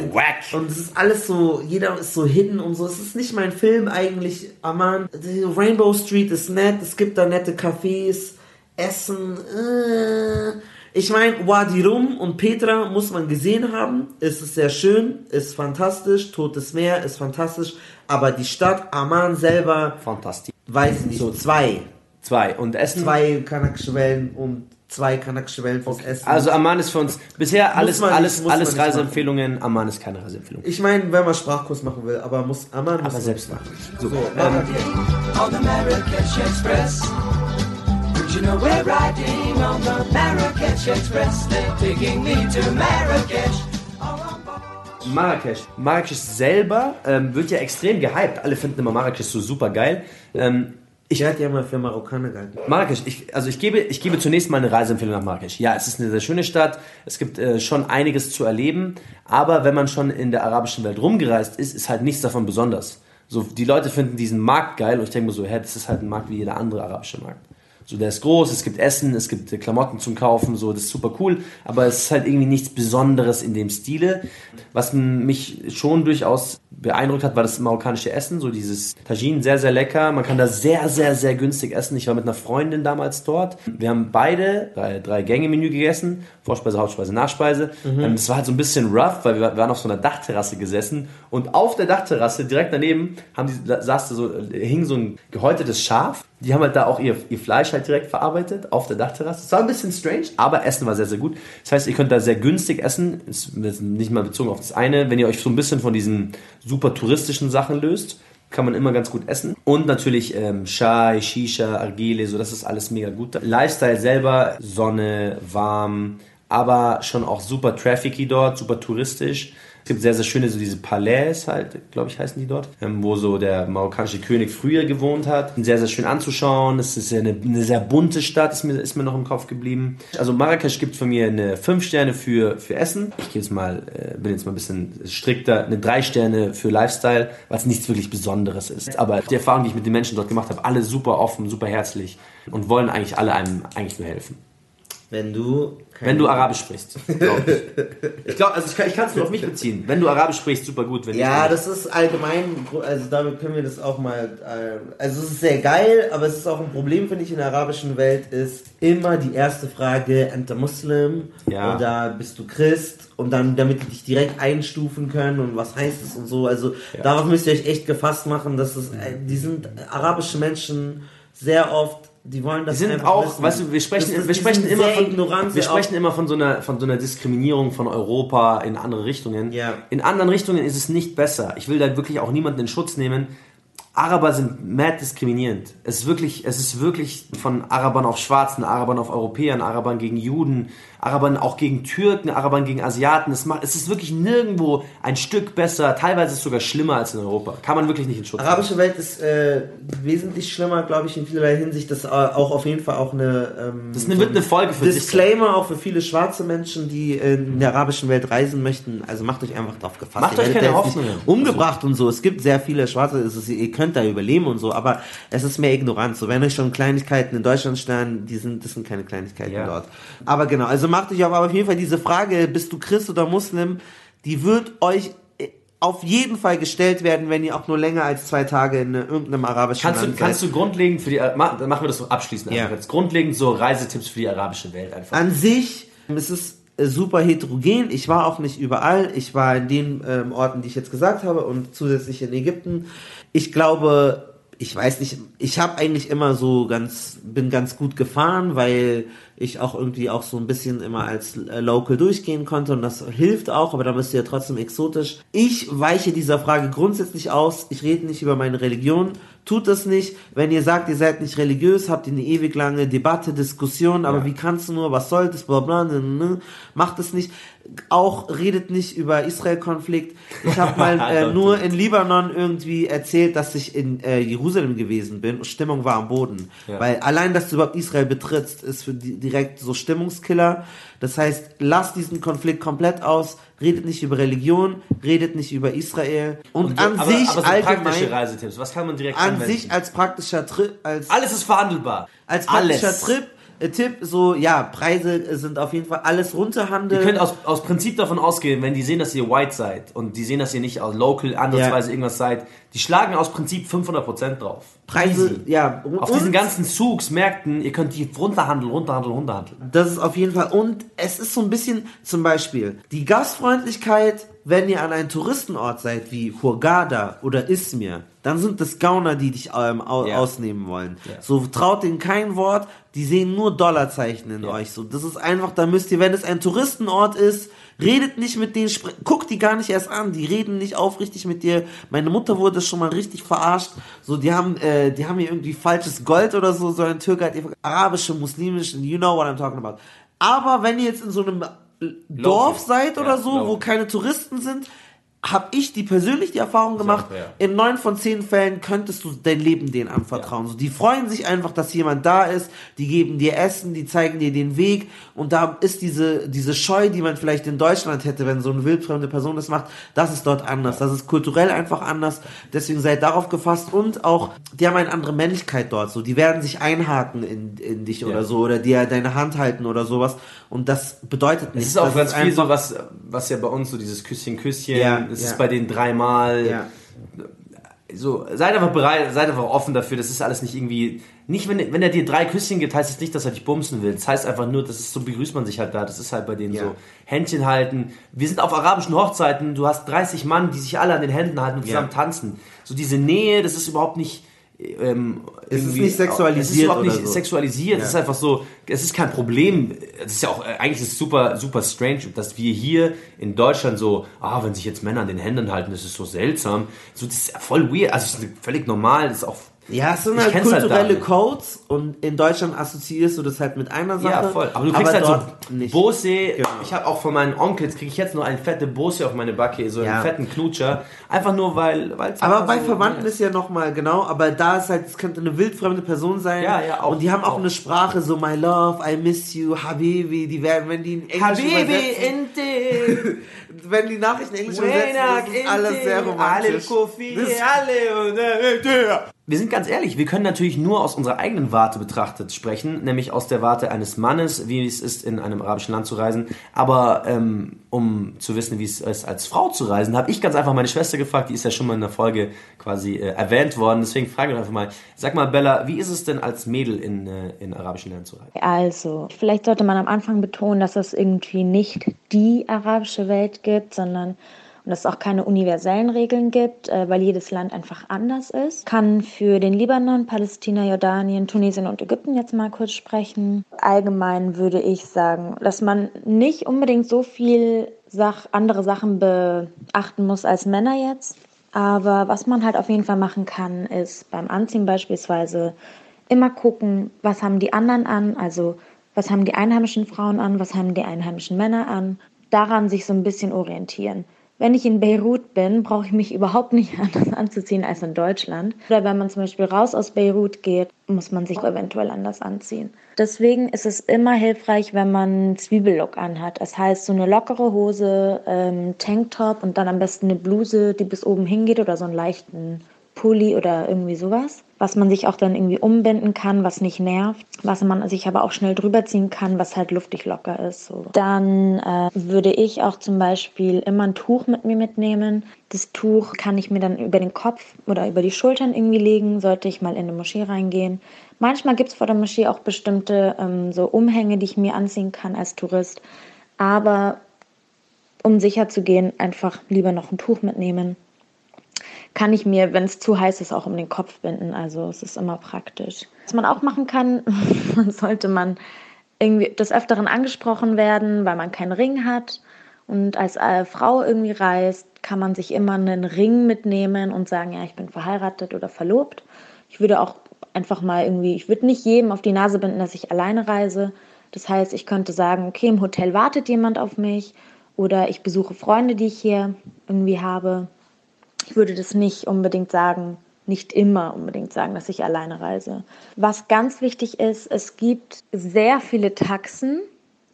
und es ist alles so, jeder ist so hidden und so. Es ist nicht mein Film eigentlich, Aman. Rainbow Street ist nett, es gibt da nette Cafés, Essen. Äh. Ich meine, Wadi Rum und Petra muss man gesehen haben. Es ist sehr schön, ist fantastisch. Totes Meer ist fantastisch. Aber die Stadt Amman selber, Fantastisch. weiß ich nicht, so zwei. Zwei. Und Essen? Zwei kanakische Wellen und zwei kanakische Wellen fürs Essen. Also Amman ist für uns bisher alles, man nicht, alles, muss alles Reiseempfehlungen. Amman ist keine Reiseempfehlung. ich meine, wenn man Sprachkurs machen will, aber muss Amman muss Aber man selbst machen. So, on the Express. You know we're riding on the Marrakesh Express. They're taking me to Marrakesh. Marrakesch. Marrakesch selber ähm, wird ja extrem gehypt. Alle finden immer Marrakesch so super geil. Ähm, Ich hatte ja mal für Marokkaner gehalten. Marrakesch, ich, also ich gebe, ich gebe zunächst mal eine Reiseempfehlung nach Marrakesch. Ja, es ist eine sehr schöne Stadt, es gibt äh, schon einiges zu erleben, aber wenn man schon in der arabischen Welt rumgereist ist, ist halt nichts davon besonders. So, die Leute finden diesen Markt geil und ich denke mir so, hä, das ist halt ein Markt wie jeder andere arabische Markt. So, der ist groß, es gibt Essen, es gibt äh, Klamotten zum Kaufen, so, das ist super cool, aber es ist halt irgendwie nichts Besonderes in dem Stile, was mich schon durchaus beeindruckt hat, war das marokkanische Essen, so dieses Tagine, sehr, sehr lecker. Man kann da sehr, sehr, sehr günstig essen. Ich war mit einer Freundin damals dort. Wir haben beide drei, drei Gänge-Menü gegessen. Vorspeise, Hauptspeise, Nachspeise. Ähm, Das war halt so ein bisschen rough, weil wir waren auf so einer Dachterrasse gesessen und auf der Dachterrasse, direkt daneben, haben die, saß da so, hing so ein gehäutetes Schaf. Die haben halt da auch ihr, ihr Fleisch halt direkt verarbeitet auf der Dachterrasse. Es war ein bisschen strange, aber Essen war sehr, sehr gut. Das heißt, ihr könnt da sehr günstig essen. Ist nicht mal bezogen auf das eine. Wenn ihr euch so ein bisschen von diesen super touristischen Sachen löst, kann man immer ganz gut essen. Und natürlich ähm, Chai, Shisha, Argile, so das ist alles mega gut. Lifestyle selber, Sonne, warm, aber schon auch super trafficy dort, super touristisch. Es gibt sehr, sehr schöne, so diese Palais halt, glaube ich, heißen die dort, ähm, wo so der marokkanische König früher gewohnt hat. Sehr, sehr schön anzuschauen. Es ist eine, eine sehr bunte Stadt, ist mir, ist mir noch im Kopf geblieben. Also Marrakesch gibt von mir eine 5 Sterne für, für Essen. Ich jetzt mal, äh, bin jetzt mal ein bisschen strikter, eine 3 Sterne für Lifestyle, was nichts wirklich Besonderes ist. Aber die Erfahrung, die ich mit den Menschen dort gemacht habe, alle super offen, super herzlich und wollen eigentlich alle einem eigentlich nur helfen. Wenn du. Wenn du Arabisch sprichst, glaub ich. Ich glaube, also ich kann es nur auf mich beziehen. Wenn du Arabisch sprichst, super gut. Wenn Ja, das ist allgemein, also damit können wir das auch mal, äh, also es ist sehr geil, aber es ist auch ein Problem, finde ich, in der arabischen Welt, ist immer die erste Frage, enter Muslim Ja. oder bist du Christ und dann, damit die dich direkt einstufen können und was heißt es und so, also darauf müsst ihr euch echt gefasst machen, dass es, äh, die sind arabische Menschen sehr oft, die wollen das Die sind auch, wissen. weißt du, wir sprechen, Das ist- wir sprechen immer von, ignorant, wir sprechen auch- immer von so einer, von so einer Diskriminierung von Europa in andere Richtungen. Ja. In anderen Richtungen ist es nicht besser. Ich will da wirklich auch niemanden in Schutz nehmen. Araber sind mad diskriminierend. Es ist wirklich, es ist wirklich von Arabern auf Schwarzen, Arabern auf Europäern, Arabern gegen Juden, Arabern auch gegen Türken, Arabern gegen Asiaten. Es, macht, es ist wirklich nirgendwo ein Stück besser. Teilweise ist es sogar schlimmer als in Europa. Kann man wirklich nicht in Schutz. Arabische Welt ist äh, wesentlich schlimmer, glaube ich, in vielerlei Hinsicht. Das ist auch auf jeden Fall auch eine. Ähm, Das wird eine Folge für Disclaimer auch für viele schwarze Menschen, die in der arabischen Welt reisen möchten. Also macht euch einfach darauf gefasst. Macht Ihr euch keine nicht Hoffnungen. Umgebracht und so. Es gibt sehr viele Schwarze. Ist, ihr könnt da überleben und so, aber es ist mehr Ignoranz. So, wenn euch schon Kleinigkeiten in Deutschland stellen, die sind, das sind keine Kleinigkeiten Ja. dort. Aber genau, also macht euch aber auf jeden Fall diese Frage, bist du Christ oder Muslim, die wird euch äh, auf jeden Fall gestellt werden, wenn ihr auch nur länger als zwei Tage in äh, irgendeinem arabischen Kannst du, Land kannst seid. du grundlegend für die, machen wir das so abschließend Ja. einfach jetzt. Grundlegend so Reisetipps für die arabische Welt einfach. An sich, es ist äh, super heterogen. Ich war auch nicht überall. Ich war in den ähm, Orten, die ich jetzt gesagt habe und zusätzlich in Ägypten. Ich glaube, ich weiß nicht, ich habe eigentlich immer so ganz, bin ganz gut gefahren, weil ich auch irgendwie auch so ein bisschen immer als äh, Local durchgehen konnte und das hilft auch, aber da bist du ja trotzdem exotisch. Ich weiche dieser Frage grundsätzlich aus. Ich rede nicht über meine Religion. Tut das nicht. Wenn ihr sagt, ihr seid nicht religiös, habt ihr eine ewig lange Debatte, Diskussion, aber Ja. wie kannst du nur, was soll das, bla bla, ne, ne, macht es nicht. Auch redet nicht über Israel-Konflikt. Ich habe mal <laughs> äh, nur in Libanon irgendwie erzählt, dass ich in äh, Jerusalem gewesen bin und Stimmung war am Boden. Ja. Weil allein, dass du überhaupt Israel betrittst, ist für die direkt so Stimmungskiller. Das heißt, lasst diesen Konflikt komplett aus, redet nicht über Religion, redet nicht über Israel und, an aber, sich aber so praktische allgemein, Reisetipps, was kann man direkt an anwenden? sich als praktischer Trip, als Alles ist verhandelbar. als praktischer Alles. Trip, äh, Tipp, so, ja, Preise sind auf jeden Fall alles runterhandeln. Ihr könnt aus, aus Prinzip davon ausgehen, wenn die sehen, dass ihr white seid und die sehen, dass ihr nicht aus local ansatzweise Ja. irgendwas seid, die schlagen aus Prinzip 500% drauf. Preise, Easy. ja. Auf diesen ganzen Zugs, Märkten, ihr könnt die runterhandeln, runterhandeln, runterhandeln. Das ist auf jeden Fall. Und es ist so ein bisschen, zum Beispiel, die Gastfreundlichkeit, wenn ihr an einem Touristenort seid, wie Hurghada oder Izmir, dann sind das Gauner, die dich ähm, au Ja. ausnehmen wollen. Ja. So traut denen kein Wort, die sehen nur Dollarzeichen in Ja. euch. So, das ist einfach, da müsst ihr, wenn es ein Touristenort ist, redet nicht mit denen, guckt die gar nicht erst an, die reden nicht aufrichtig mit dir. Meine Mutter wurde schon mal richtig verarscht. So, die haben, äh, die haben hier irgendwie falsches Gold oder so, so ein Türke hat arabische, muslimische, you know what I'm talking about. Aber wenn ihr jetzt in so einem Dorf seid oder Ja, so, wo keine Touristen sind, habe ich die persönlich die Erfahrung gemacht, auch, ja. in neun von zehn Fällen könntest du dein Leben denen anvertrauen. So, die freuen sich einfach, dass jemand da ist, die geben dir Essen, die zeigen dir den Weg und da ist diese, diese Scheu, die man vielleicht in Deutschland hätte, wenn so eine wildfremde Person das macht, das ist dort anders. Das ist kulturell einfach anders. Deswegen seid darauf gefasst und auch, die haben eine andere Männlichkeit dort. So, die werden sich einhaken in, in dich oder so oder dir deine Hand halten oder sowas und das bedeutet Es nichts. ist auch das ganz viel so, was, was ja bei uns so dieses Küsschen, Küsschen, Ja. es Ja. ist bei denen dreimal. Ja. So, seid einfach bereit, seid einfach offen dafür. Das ist alles nicht irgendwie. Nicht, wenn, wenn er dir drei Küsschen gibt, heißt es nicht, dass er dich bumsen will. Das heißt einfach nur, das ist so begrüßt man sich halt da. Das ist halt bei denen Ja. so. Händchen halten. Wir sind auf arabischen Hochzeiten. Du hast 30 Mann, die sich alle an den Händen halten und zusammen tanzen. So diese Nähe, das ist überhaupt nicht. Ähm, Es ist nicht sexualisiert Es ist überhaupt oder nicht so. sexualisiert. Es Ja. ist einfach so. Es ist kein Problem. Es ist ja auch äh, eigentlich ist es super super strange, dass wir hier in Deutschland so, ah, wenn sich jetzt Männer an den Händen halten, das ist so seltsam. So das ist voll weird. Also es ist völlig normal. Das ist auch Ja, es sind halt halt kulturelle da. Codes und in Deutschland assoziierst du das halt mit einer Sache. Ja, voll. Aber du kriegst halt dort so nicht. Bose. Genau. Ich habe auch von meinen Onkels kriege ich jetzt nur eine fette Bose auf meine Backe, so Ja. einen fetten Knutscher. Einfach nur weil, Aber bei Verwandten ist ja nochmal, genau, aber da ist halt, es könnte eine wildfremde Person sein. Ja, ja, auch. Und die haben auch, Auch. eine Sprache, so My Love, I miss you, Habibi, die werden, wenn die in Englisch Habibi Inte. <laughs> wenn die Nachrichten in Englisch übersetzen, ist alles sehr Alle romantisch. Kofi, alle und äh, wir sind ganz ehrlich, wir können natürlich nur aus unserer eigenen Warte betrachtet sprechen, nämlich aus der Warte eines Mannes, wie es ist, in einem arabischen Land zu reisen. Aber ähm, um zu wissen, wie es ist, als Frau zu reisen, habe ich ganz einfach meine Schwester gefragt, die ist ja schon mal in der Folge quasi äh, erwähnt worden. Deswegen frage ich einfach mal, sag mal Bella, wie ist es denn als Mädel in, äh, in arabischen Ländern zu reisen? Also, vielleicht sollte man am Anfang betonen, dass es irgendwie nicht die arabische Welt gibt, sondern und dass es auch keine universellen Regeln gibt, äh, weil jedes Land einfach anders ist. Kann für den Libanon, Palästina, Jordanien, Tunesien und Ägypten jetzt mal kurz sprechen. Allgemein würde ich sagen, dass man nicht unbedingt so viel Sach andere Sachen beachten muss als Männer jetzt. Aber was man halt auf jeden Fall machen kann, ist beim Anziehen beispielsweise immer gucken, was haben die anderen an, also was haben die einheimischen Frauen an, was haben die einheimischen Männer an, daran sich so ein bisschen orientieren. Wenn ich in Beirut bin, brauche ich mich überhaupt nicht <laughs> anders anzuziehen als in Deutschland. Oder wenn man zum Beispiel raus aus Beirut geht, muss man sich eventuell anders anziehen. Deswegen ist es immer hilfreich, wenn man Zwiebellook anhat. Das heißt, so eine lockere Hose, ähm, Tanktop und dann am besten eine Bluse, die bis oben hingeht oder so einen leichten Pulli oder irgendwie sowas, was man sich auch dann irgendwie umbinden kann, was nicht nervt, was man sich aber auch schnell drüber ziehen kann, was halt luftig locker ist. So. Dann äh, würde ich auch zum Beispiel immer ein Tuch mit mir mitnehmen. Das Tuch kann ich mir dann über den Kopf oder über die Schultern irgendwie legen, sollte ich mal in eine Moschee reingehen. Manchmal gibt es vor der Moschee auch bestimmte ähm, so Umhänge, die ich mir anziehen kann als Tourist. Aber um sicher zu gehen, einfach lieber noch ein Tuch mitnehmen kann ich mir, wenn es zu heiß ist, auch um den Kopf binden. Also es ist immer praktisch. Was man auch machen kann, <laughs> sollte man irgendwie des Öfteren angesprochen werden, weil man keinen Ring hat. Und als äh, Frau irgendwie reist, kann man sich immer einen Ring mitnehmen und sagen, ja, ich bin verheiratet oder verlobt. Ich würde auch einfach mal irgendwie, ich würde nicht jedem auf die Nase binden, dass ich alleine reise. Das heißt, ich könnte sagen, okay, im Hotel wartet jemand auf mich oder ich besuche Freunde, die ich hier irgendwie habe. Ich würde das nicht unbedingt sagen, nicht immer unbedingt sagen, dass ich alleine reise. Was ganz wichtig ist, es gibt sehr viele Taxen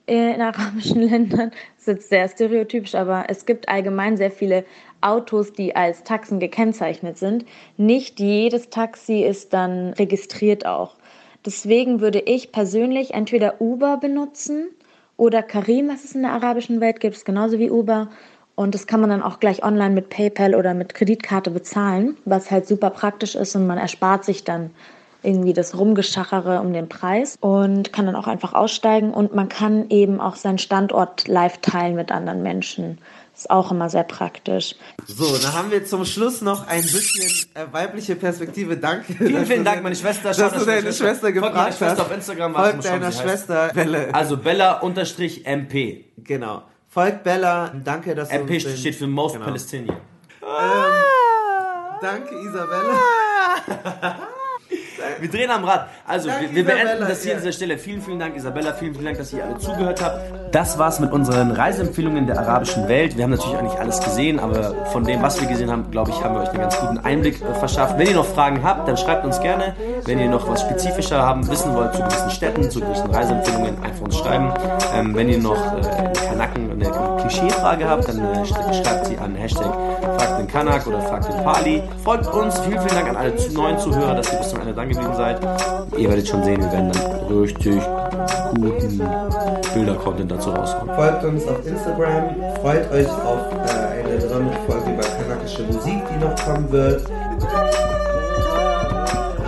in arabischen <laughs> Ländern. Das ist jetzt sehr stereotypisch, aber es gibt allgemein sehr viele Autos, die als Taxen gekennzeichnet sind. Nicht jedes Taxi ist dann registriert auch. Deswegen würde ich persönlich entweder Uber benutzen oder Karim, was es in der arabischen Welt gibt, genauso wie Uber. Und das kann man dann auch gleich online mit PayPal oder mit Kreditkarte bezahlen, was halt super praktisch ist und man erspart sich dann irgendwie das Rumgeschachere um den Preis und kann dann auch einfach aussteigen und man kann eben auch seinen Standort live teilen mit anderen Menschen. Ist auch immer sehr praktisch. So, dann haben wir zum Schluss noch ein bisschen äh, weibliche Perspektive. Danke. Vielen, vielen du Dank, meine Schwester. Dass du dass meine deine Schwester Folgt gefragt hast. Schwester auf Instagram. Folgt deiner. Schwester Belle. Also Bella-MP. Genau. Folgt Bella. Danke, dass du MP uns den- steht für Most Genau. Palestinian. Danke, Isabella. <laughs> Wir drehen am Rad. Also, Danke, wir, wir beenden das hier ja. an dieser Stelle. Vielen, vielen Dank, Isabella. Vielen, vielen Dank, dass ihr alle zugehört habt. Das war's mit unseren Reiseempfehlungen der arabischen Welt. Wir haben natürlich auch nicht alles gesehen, aber von dem, was wir gesehen haben, glaube ich, haben wir euch einen ganz guten Einblick äh, verschafft. Wenn ihr noch Fragen habt, dann schreibt uns gerne. Wenn ihr noch was spezifischer haben, wissen wollt zu gewissen Städten, zu gewissen Reiseempfehlungen, einfach uns schreiben. Ähm, wenn ihr noch äh, in Kanaken eine Klischeefrage habt, dann äh, schreibt sie an Hashtag Fragt den Kanak oder Fragt den Pali. Folgt uns. Vielen, vielen Dank an alle neuen Zuhörer, dass ihr bis zum Ende dran gewesen seid. Ihr werdet schon sehen, wir werden dann richtig guten Bilder-Content dazu rauskommen. Folgt uns auf Instagram. Freut euch auf äh, eine besondere Folge über kanakische Musik, die noch kommen wird.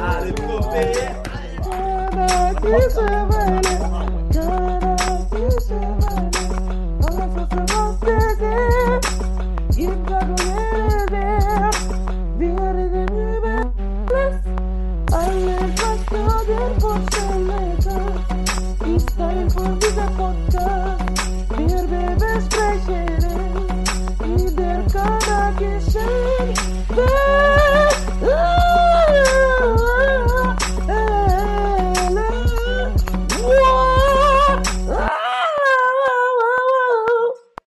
Alle Gruppe. Alle Gruppe.